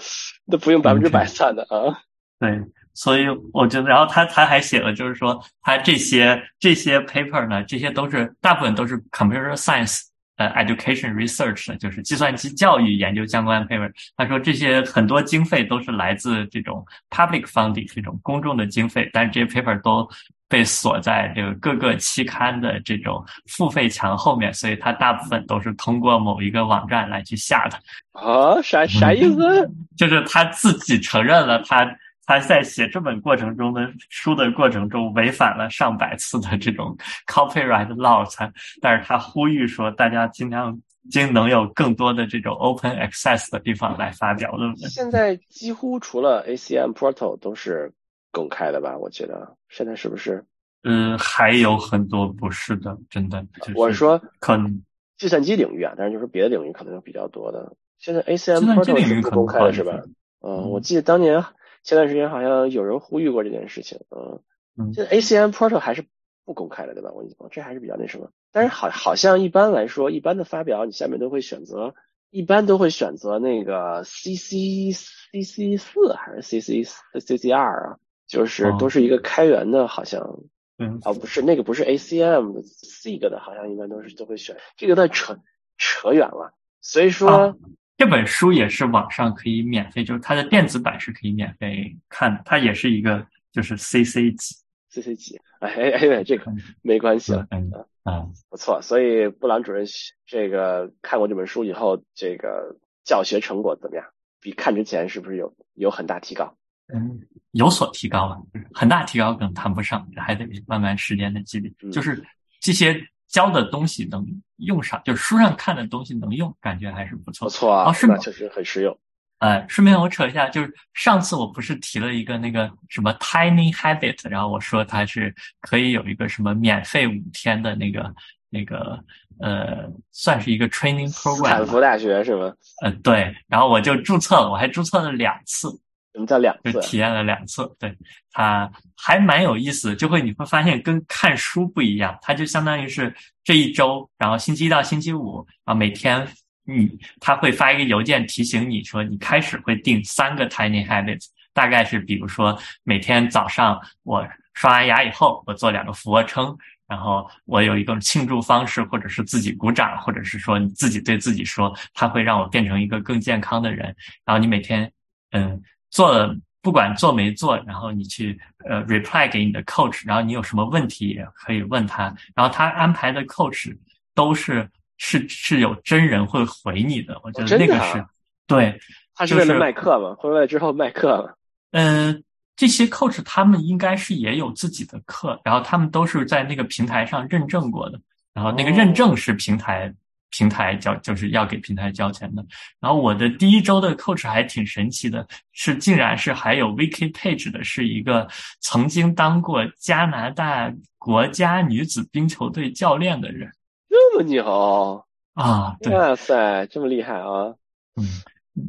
都不用百分之百算的啊。对，所以我觉得，然后他他还写了，就是说他这些这些 paper 呢，这些都是大部分都是 computer science。呃，education research 就是计算机教育研究相关 paper。他说这些很多经费都是来自这种 public funding 这种公众的经费，但是这些 paper 都被锁在这个各个期刊的这种付费墙后面，所以他大部分都是通过某一个网站来去下的。啊，啥啥意思？就是他自己承认了他。他在写这本过程中的书的过程中，违反了上百次的这种 copyright law，才，但是他呼吁说，大家尽量尽能有更多的这种 open access 的地方来发表论文。现在几乎除了 ACM portal 都是公开的吧？我觉得现在是不是？嗯，还有很多不是的，真的。我说可能计算机领域啊，但是就是别的领域可能有比较多的。现在 ACM portal 是不公开的是吧？嗯，我记得当年。前段时间好像有人呼吁过这件事情，嗯，现在 ACM portal 还是不公开的，对吧？我我这还是比较那什么，但是好好像一般来说，一般的发表你下面都会选择，一般都会选择那个 CC CC 四还是 CC CC 二啊，就是都是一个开源的，好像，嗯，哦不是那个不是 ACM 的 SIG 的，好像一般都是都会选这个，在扯扯远了，所以说。这本书也是网上可以免费，就是它的电子版是可以免费看，它也是一个就是 CC 级，CC 级，哎哎哎，这个没关系了，嗯啊，不错。所以布朗主任这个看过这本书以后，这个教学成果怎么样？比看之前是不是有有很大提高？嗯，有所提高了，很大提高可能谈不上，还得慢慢时间的积累，就是这些。教的东西能用上，就是书上看的东西能用，感觉还是不错。不错啊，哦是确实很实用。哎，顺便我扯一下，就是上次我不是提了一个那个什么 Tiny Habit，然后我说它是可以有一个什么免费五天的那个那个呃，算是一个 training program。坦福大学是吗？呃，对，然后我就注册了，我还注册了两次。什么叫两次？就体验了两次，对，它还蛮有意思，就会你会发现跟看书不一样，它就相当于是这一周，然后星期一到星期五啊，每天你他会发一个邮件提醒你说，你开始会定三个 tiny habits，大概是比如说每天早上我刷完牙以后，我做两个俯卧撑，然后我有一个庆祝方式，或者是自己鼓掌，或者是说你自己对自己说，它会让我变成一个更健康的人，然后你每天嗯。做了不管做没做，然后你去呃 reply 给你的 coach，然后你有什么问题也可以问他，然后他安排的 coach 都是是是有真人会回你的，我觉得那个是、啊对，他是为了就是卖课嘛？回来之后卖课吗？嗯，这些 coach 他们应该是也有自己的课，然后他们都是在那个平台上认证过的，然后那个认证是平台、平台交就是要给平台交钱的。然后我的第一周的 coach 还挺神奇的，是竟然是还有 wiki page 的，是一个曾经当过加拿大国家女子冰球队教练的人这么牛！啊，对，哇塞，这么厉害啊！嗯，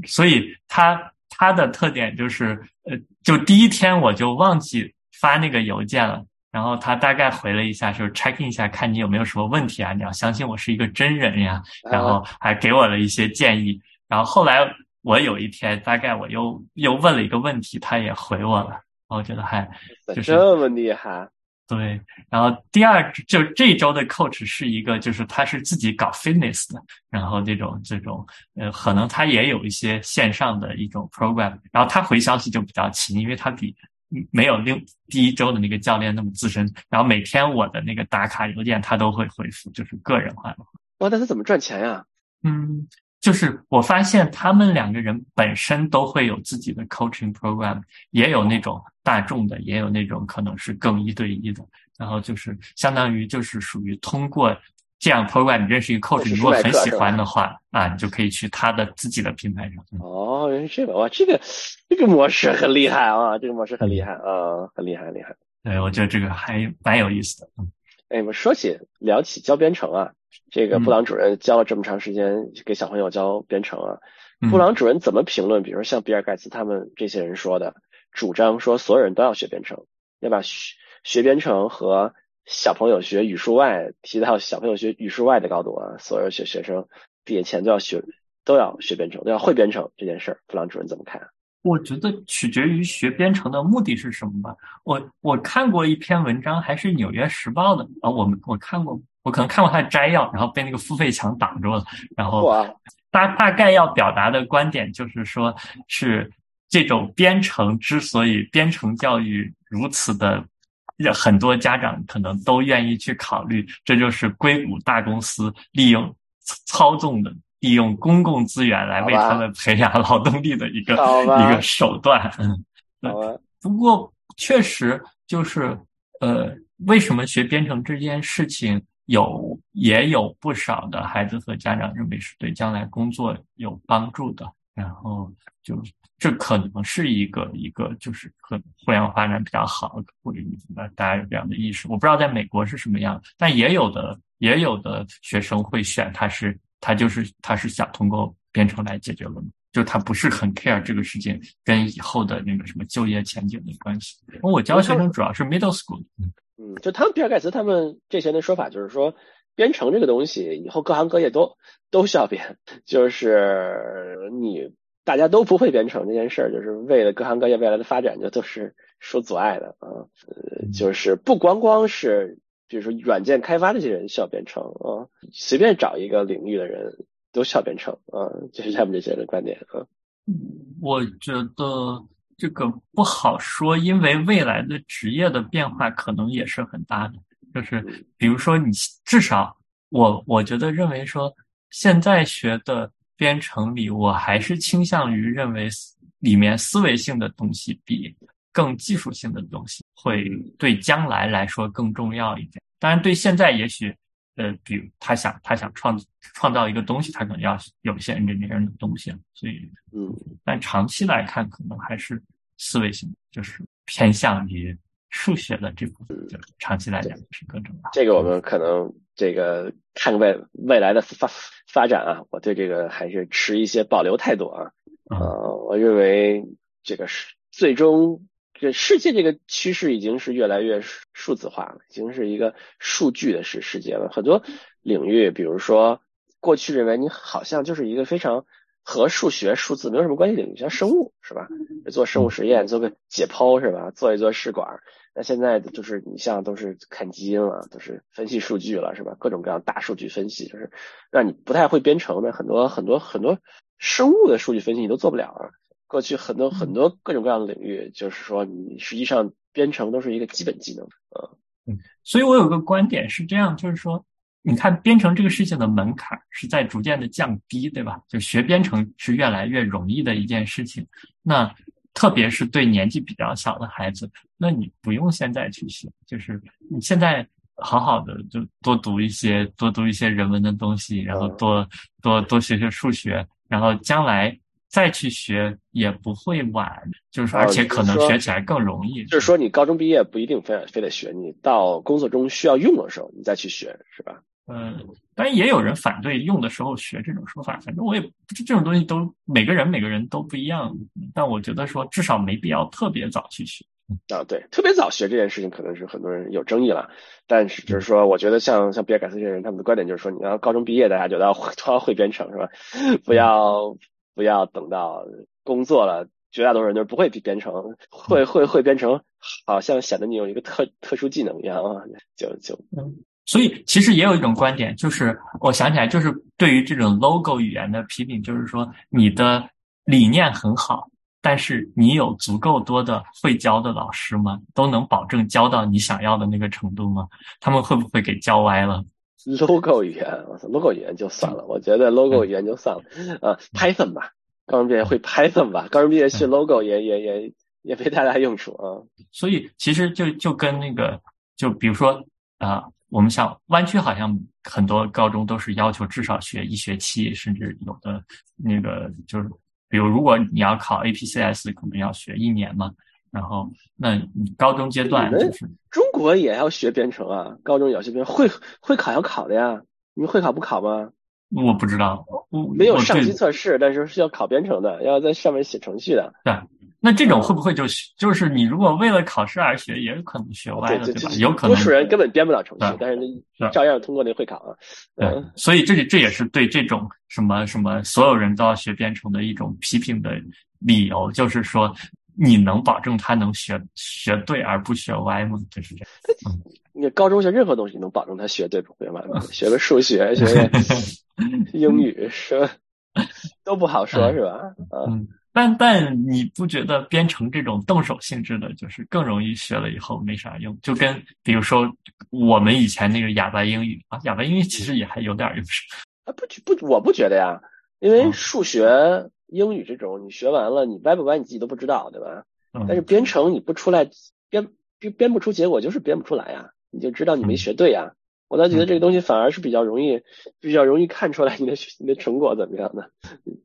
所以他他的特点就是，呃，就第一天我就忘记发那个邮件了，然后他大概回了一下，就是 check in 一下，看你有没有什么问题啊，你要相信我是一个真人呀，然后还给我了一些建议，然后后来我有一天大概我又又问了一个问题，他也回我了，我觉得还 就是这么厉害，对，然后第二就这一周的 coach 是一个，就是他是自己搞 fitness 的，然后这种这种呃，可能他也有一些线上的一种 program，然后他回消息就比较勤，因为他比嗯没有另第一周的那个教练那么资深，然后每天我的那个打卡邮件他都会回复，就是个人化的。哇，那他怎么赚钱呀？嗯，就是我发现他们两个人本身都会有自己的 coaching program，也有那种大众的，也有那种可能是更一对一的。然后就是相当于就是属于通过这样 program，你认识一个 coach，你如果很喜欢的话啊，你就可以去他的自己的平台上。嗯哦，原来是这个哇，这个这个模式很厉害啊，这个模式很厉害啊，很厉害，很厉害。对，我觉得这个还蛮有意思的。嗯哎，我们说起聊起教编程啊，这个嗯布朗主任教了这么长时间，给小朋友教编程啊，嗯布朗主任怎么评论？比如说像比尔盖茨他们这些人说的，主张说所有人都要学编程，要把学学编程和小朋友学语数外提到小朋友学语数外的高度啊，所有学学生毕业前都要学都要学编程，都要会编程这件事儿，布朗主任怎么看？我觉得取决于学编程的目的是什么吧。我我看过一篇文章，还是《纽约时报》的啊，我们我看过，我可能看过它的摘要，然后被那个付费墙挡住了。然后，大大概要表达的观点就是说，是这种编程之所以编程教育如此的，很多家长可能都愿意去考虑，这就是硅谷大公司利用操纵的。利用公共资源来为他们培养劳动力的一个一个手段，嗯。不过确实就是呃，为什么学编程这件事情有也有不少的孩子和家长认为是对将来工作有帮助的，然后就这可能是一个一个就是可能互联网发展比较好，或者大家有这样的意识。我不知道在美国是什么样，但也有的也有的学生会选他是。他就是他是想通过编程来解决问题，就他不是很 care 这个事情跟以后的那个什么就业前景的关系。我教学生主要是 middle school，嗯，就他们比尔盖茨他们这些人的说法就是说，编程这个东西以后各行各业都都需要编，就是你大家都不会编程这件事儿，就是为了各行各业未来的发展就都是受阻碍的啊，呃，就是不光光是。比如说软件开发这些人需要编程啊，随便找一个领域的人都需要编程啊，这是他们这些人的观点啊。我觉得这个不好说，因为未来的职业的变化可能也是很大的。就是比如说你至少我我觉得认为说现在学的编程里，我还是倾向于认为里面思维性的东西比。更技术性的东西会对将来来说更重要一点。当然，对现在也许，呃，比如他想他想创创造一个东西，他可能要有一些 engineering 的东西，所以，嗯，但长期来看，可能还是思维性，就是偏向于数学的这部分，就长期来讲是更重要。这个我们可能这个看未未来的发发展啊，我对这个还是持一些保留态度啊。嗯、呃，我认为这个是最终。这世界这个趋势已经是越来越数字化了，已经是一个数据的世世界了。很多领域，比如说过去认为你好像就是一个非常和数学、数字没有什么关系领域，像生物是吧？做生物实验，做个解剖是吧？做一做试管。那现在就是你像都是看基因了，都是分析数据了是吧？各种各样大数据分析，就是让你不太会编程的很多很多很多生物的数据分析你都做不了啊。过去很多很多各种各样的领域，就是说你实际上编程都是一个基本技能啊。嗯，所以我有个观点是这样，就是说，你看编程这个事情的门槛是在逐渐的降低，对吧？就学编程是越来越容易的一件事情。那特别是对年纪比较小的孩子，那你不用现在去学，就是你现在好好的就多读一些，多读一些人文的东西，然后多多多学学数学，然后将来再去学也不会晚，就是而且可能学起来更容易。就是说，你高中毕业不一定非非得学，你到工作中需要用的时候，你再去学，是吧？嗯，当然也有人反对用的时候学这种说法。反正我也不这种东西都每个人每个人都不一样。但我觉得说至少没必要特别早去学。啊，对，特别早学这件事情可能是很多人有争议了。但是就是说，我觉得像像比尔盖茨这些人，他们的观点就是说，你要高中毕业大家就要 都要会编程是吧？不要不要等到工作了，绝大多数人都是不会编程，会会会编程，好像显得你有一个特特殊技能一样啊，就就嗯。所以其实也有一种观点，就是我想起来，就是对于这种 logo 语言的批评，就是说你的理念很好，但是你有足够多的会教的老师吗？都能保证教到你想要的那个程度吗？他们会不会给教歪了？logo 语言，我操，logo 语言就算了，我觉得 logo 语言就算了。啊，Python 吧，高中毕业会 Python 吧，高中毕业学 logo 也也也也没太大用处啊。所以其实就就跟那个，就比如说啊。我们像湾区，好像很多高中都是要求至少学一学期，甚至有的那个就是，比如如果你要考 APCS，可能要学一年嘛。然后，那你高中阶段就是中国也要学编程啊，高中也要学编会会考要考的呀。你们会考不考吗？我不知道，没有上机测试，但是是要考编程的，要在上面写程序的。对。那这种会不会就就是你如果为了考试而学，也有可能学歪了，对吧？有可能多数人根本编不了程序，但是照样通过那会考啊。对，所以这这也是对这种什么什么所有人都要学编程的一种批评的理由，就是说你能保证他能学学对而不学歪吗？就是这样。你高中学任何东西能保证他学对不学歪吗？学个数学，学个 英语是都不好说，是吧？嗯。但但你不觉得编程这种动手性质的，就是更容易学了以后没啥用？就跟比如说我们以前那个哑巴英语啊，哑巴英语其实也还有点用 啊，不不，我不觉得呀，因为数学、英语这种你学完了，你歪不歪你自己都不知道，对吧？但是编程你不出来编编编不出结果，就是编不出来呀，你就知道你没学对呀。我倒觉得这个东西反而是比较容易，比较容易看出来你的你的成果怎么样的，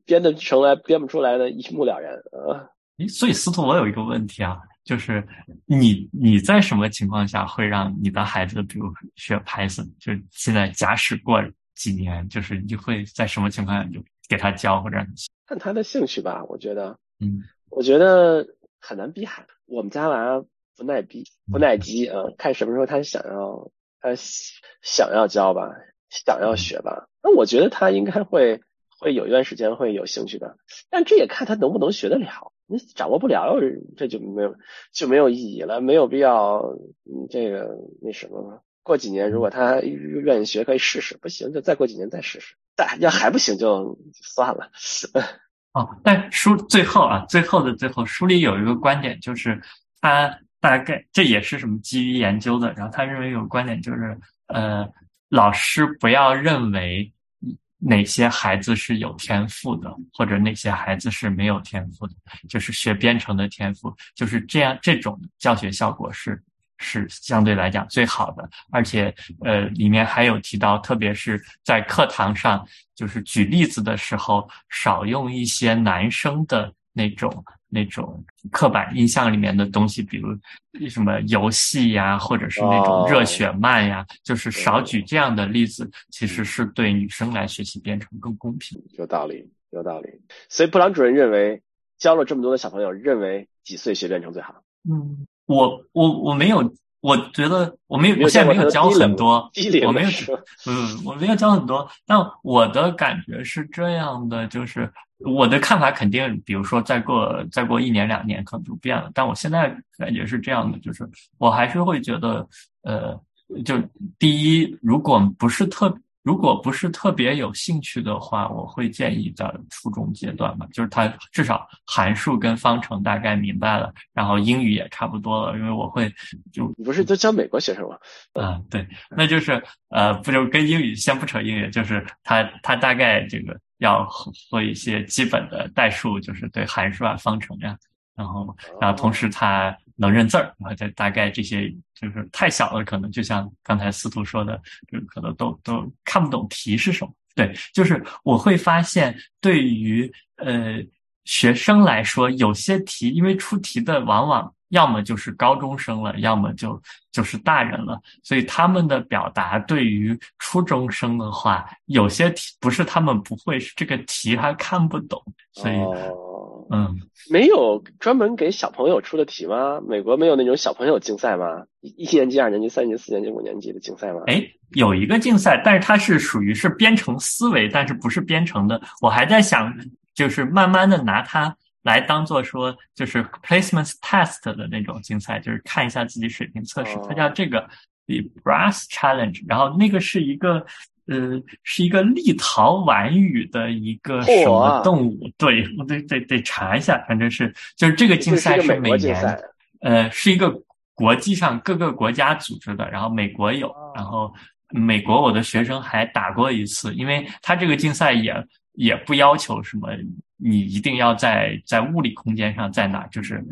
编的成来编不出来的，一目了然啊。诶，所以司徒，我有一个问题啊，就是你你在什么情况下会让你的孩子，比如学 Python，就现在假使过几年，就是你会在什么情况下就给他教或者看他的兴趣吧？我觉得，嗯，我觉得很难逼孩子。我们家娃不耐逼，不耐急啊，看什么时候他想要。他想要教吧，想要学吧，那我觉得他应该会会有一段时间会有兴趣的，但这也看他能不能学得了。你掌握不了，这就没有就没有意义了，没有必要。这个那什么，过几年如果他愿意学，可以试试；不行，就再过几年再试试。但要还不行就算了。哦，但书最后啊，最后的最后，书里有一个观点，就是他。大概这也是什么基于研究的，然后他认为有个观点就是，呃，老师不要认为哪些孩子是有天赋的，或者哪些孩子是没有天赋的，就是学编程的天赋，就是这样，这种教学效果是是相对来讲最好的，而且呃，里面还有提到，特别是在课堂上，就是举例子的时候，少用一些男生的那种。那种刻板印象里面的东西，比如什么游戏呀，或者是那种热血漫呀，就是少举这样的例子，其实是对女生来学习编程更公平。有道理，有道理。所以布朗主任认为，教了这么多的小朋友，认为几岁学编程最好？嗯，我我我没有。我觉得我没有，我现在没有教很多，我没有，嗯，我没有教很多。但我的感觉是这样的，就是我的看法肯定，比如说再过再过一年两年可能就变了。但我现在感觉是这样的，就是我还是会觉得，呃，就第一，如果不是特如果不是特别有兴趣的话，我会建议在初中阶段吧，就是他至少函数跟方程大概明白了，然后英语也差不多了，因为我会就你不是都教美国学生吗？啊，对，那就是呃，不就跟英语先不扯英语，就是他他大概这个要会一些基本的代数，就是对函数啊、方程呀。然后，然后同时他能认字儿，然后再大概这些就是太小了，可能就像刚才司徒说的，就可能都都看不懂题是什么。对，就是我会发现，对于呃学生来说，有些题因为出题的往往要么就是高中生了，要么就就是大人了，所以他们的表达对于初中生的话，有些题不是他们不会，是这个题他看不懂，所以。嗯，没有专门给小朋友出的题吗？美国没有那种小朋友竞赛吗？一一年级、二年级、三年级、四年级、五年级的竞赛吗？哎，有一个竞赛，但是它是属于是编程思维，但是不是编程的。我还在想，就是慢慢的拿它来当做说，就是 placement test 的那种竞赛，就是看一下自己水平测试。它叫这个 the brass challenge，然后那个是一个。呃，是一个立陶宛语的一个什么动物？对，我得得得查一下，反正是就是这个竞赛是每年，呃，是一个国际上各个国家组织的，然后美国有，然后美国我的学生还打过一次，因为他这个竞赛也也不要求什么。你一定要在在物理空间上在哪？就是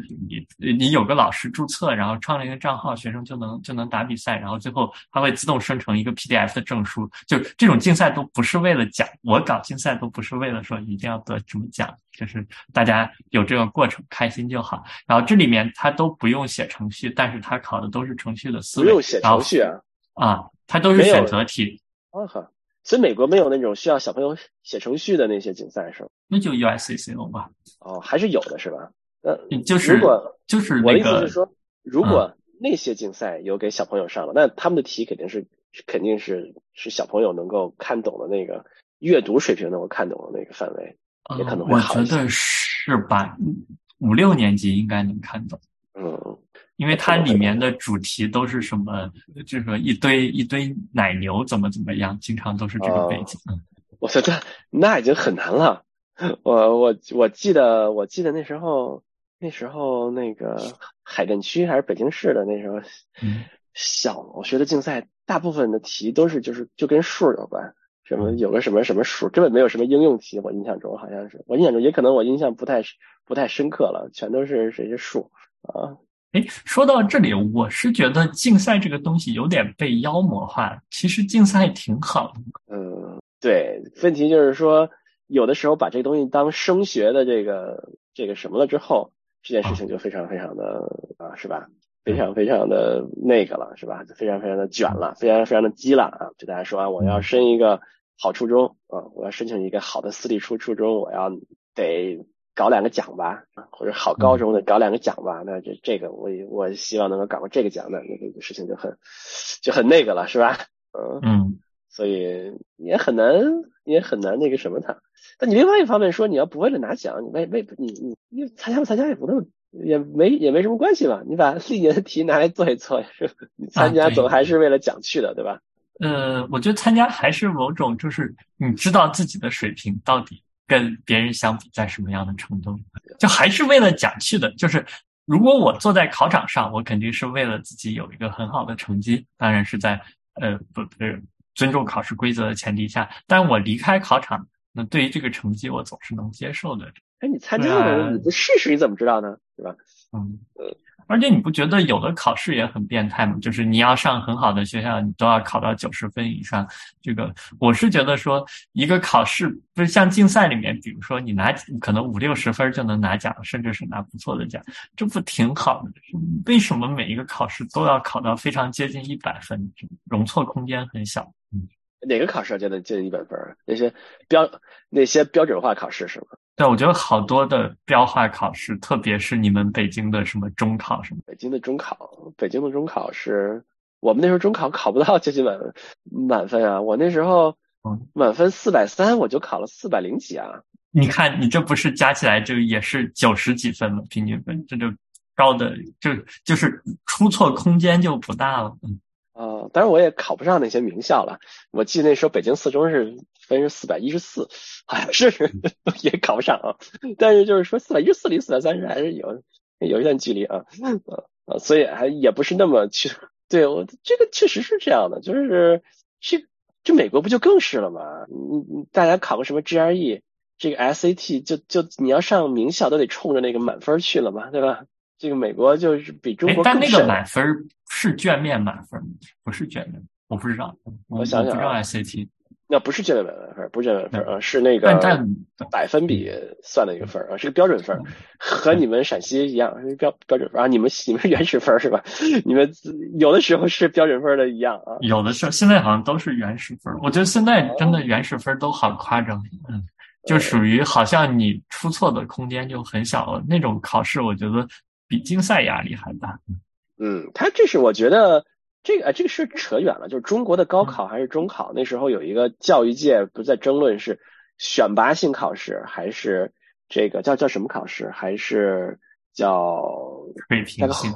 你你有个老师注册，然后创了一个账号，学生就能就能打比赛，然后最后他会自动生成一个 PDF 的证书。就这种竞赛都不是为了奖，我搞竞赛都不是为了说一定要得什么奖，就是大家有这个过程开心就好。然后这里面他都不用写程序，但是他考的都是程序的思维。不用写程序啊？啊，他都是选择题。啊哈。所以美国没有那种需要小朋友写程序的那些竞赛是吗？那就 USCC 了吧？哦，还是有的是吧？呃，就是如果就是我的意思是说，如果那些竞赛有给小朋友上了，那他们的题肯定是肯定是是小朋友能够看懂的那个阅读水平能够看懂的那个范围，也可能会好一些。我觉得是吧？五六年级应该能看懂。嗯。因为它里面的主题都是什么，就是一堆一堆奶牛怎么怎么样，经常都是这个背景。我觉得那已经很难了。我我我记得我记得那时候那时候那个海淀区还是北京市的那时候，小学的竞赛大部分的题都是就是就跟数有关，什么有个什么什么数，根本没有什么应用题。我印象中好像是，我印象中也可能我印象不太不太深刻了，全都是这些数啊。哎，说到这里，我是觉得竞赛这个东西有点被妖魔化。其实竞赛挺好的。嗯，对。问题就是说，有的时候把这个东西当升学的这个这个什么了之后，这件事情就非常非常的啊，是吧？非常非常的那个了，是吧？非常非常的卷了，非常非常的激了啊！就大家说啊，我要升一个好初中啊，我要申请一个好的私立初初中，我要得。搞两个奖吧，或者好高中的搞两个奖吧，那这这个我我希望能够搞个这个奖那那个事情就很就很那个了，是吧？嗯嗯，所以也很难也很难那个什么他。但你另外一方面说，你要不为了拿奖，你为为你你你参加不参加也不那么也没也没什么关系吧？你把历年的题拿来做一做，你参加总还是为了奖去的，对吧？呃，我觉得参加还是某种就是你知道自己的水平到底。跟别人相比，在什么样的程度？就还是为了讲去的。就是如果我坐在考场上，我肯定是为了自己有一个很好的成绩，当然是在呃不不是尊重考试规则的前提下。但我离开考场，那对于这个成绩，我总是能接受的。哎，你参加了，你不试试你怎么知道呢？对吧？嗯呃。而且你不觉得有的考试也很变态吗？就是你要上很好的学校，你都要考到九十分以上。这个我是觉得说，一个考试不是像竞赛里面，比如说你拿可能五六十分就能拿奖，甚至是拿不错的奖，这不挺好的？为什么每一个考试都要考到非常接近一百分？容错空间很小。嗯，哪个考试接近接近一百分？那些标那些标准化考试是吗？对，我觉得好多的标化考试，特别是你们北京的什么中考什么。北京的中考，北京的中考是我们那时候中考考不到接近满满分啊！我那时候满分四百三，我就考了四百零几啊！你看，你这不是加起来就也是九十几分了，平均分这就高的就就是出错空间就不大了。嗯，啊，当然我也考不上那些名校了。我记得那时候北京四中是分是四百一十四，好像是 也考不上啊。但是就是说四百一十四离四百三十还是有有一段距离啊啊啊，所以还也不是那么去。对我这个确实是这样的，就是这这美国不就更是了吗？你你大家考个什么 GRE，这个 SAT 就就你要上名校都得冲着那个满分去了嘛，对吧？这个美国就是比中国但那个满分是卷面满分，不是卷面，我不知道。我想想，不知道 SAT，那不是卷面满分，不是卷面分啊，是那个百分比算的一个分啊，是个标准分，和你们陕西一样是标标准分啊。你们你们原始分是吧？你们有的时候是标准分的一样啊。有的时候现在好像都是原始分，我觉得现在真的原始分都好夸张，嗯，就属于好像你出错的空间就很小了那种考试，我觉得。比竞赛压力还大。嗯，他这是我觉得这个这个是扯远了。就是中国的高考还是中考？那时候有一个教育界不在争论是选拔性考试还是这个叫叫什么考试，还是叫 水平性？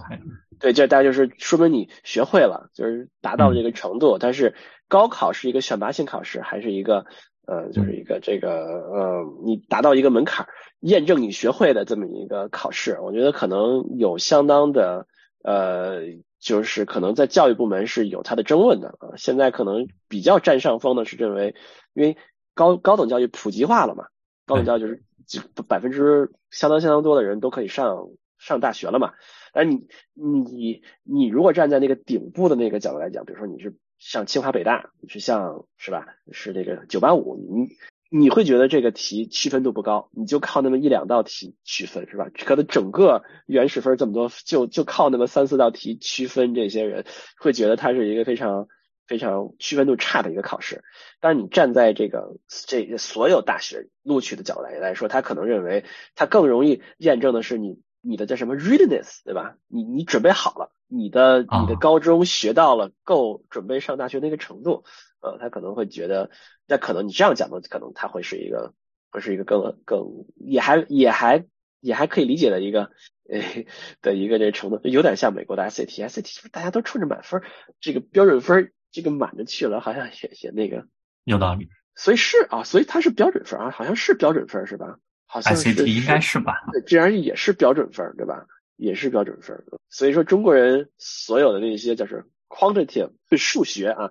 对，这大家就是说明你学会了，就是达到这个程度。但是高考是一个选拔性考试，还是一个呃，就是一个这个呃，你达到一个门槛。验证你学会的这么一个考试，我觉得可能有相当的呃，就是可能在教育部门是有它的争论的啊。现在可能比较占上风的是认为，因为高高等教育普及化了嘛，高等教育就是百分之相当相当多的人都可以上上大学了嘛。而你你你如果站在那个顶部的那个角度来讲，比如说你是上清华北大，是像是吧，是这个九八五，你。你会觉得这个题区分度不高，你就靠那么一两道题区分是吧？可能整个原始分这么多，就就靠那么三四道题区分这些人，会觉得它是一个非常非常区分度差的一个考试。但是你站在这个这所有大学录取的角度来来说，他可能认为他更容易验证的是你你的叫什么 readiness 对吧？你你准备好了，你的你的高中学到了够准备上大学那个程度。呃，他可能会觉得，那可能你这样讲的，可能他会是一个，会是一个更更也还也还也还可以理解的一个呃的一个这程度，有点像美国的 SAT，SAT 大家都冲着满分，这个标准分这个满着去了，好像也也那个有道理。所以是啊，所以它是标准分啊，好像是标准分是吧？好像 SAT 应该是吧？对，GRE 也是标准分对吧？也是标准分。所以说中国人所有的那些就是 quantitative 数学啊。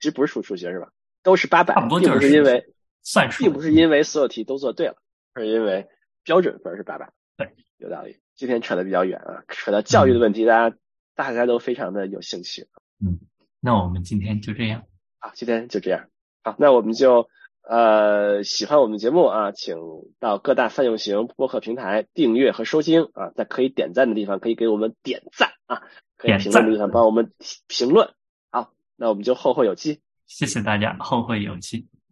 其实不是数数学是吧？都是八百，并不是因为算数，并不是因为所有题都做对了，而是因为标准分是八百。对，有道理。今天扯的比较远啊，扯到教育的问题，大家大家都非常的有兴趣。嗯，那我们今天就这样。好，今天就这样。好，那我们就呃喜欢我们节目啊，请到各大泛用型播客平台订阅和收听啊，在可以点赞的地方可以给我们点赞啊，可以评论的地方帮我们评论。好那我们就后会有期，谢谢大家，后会有期。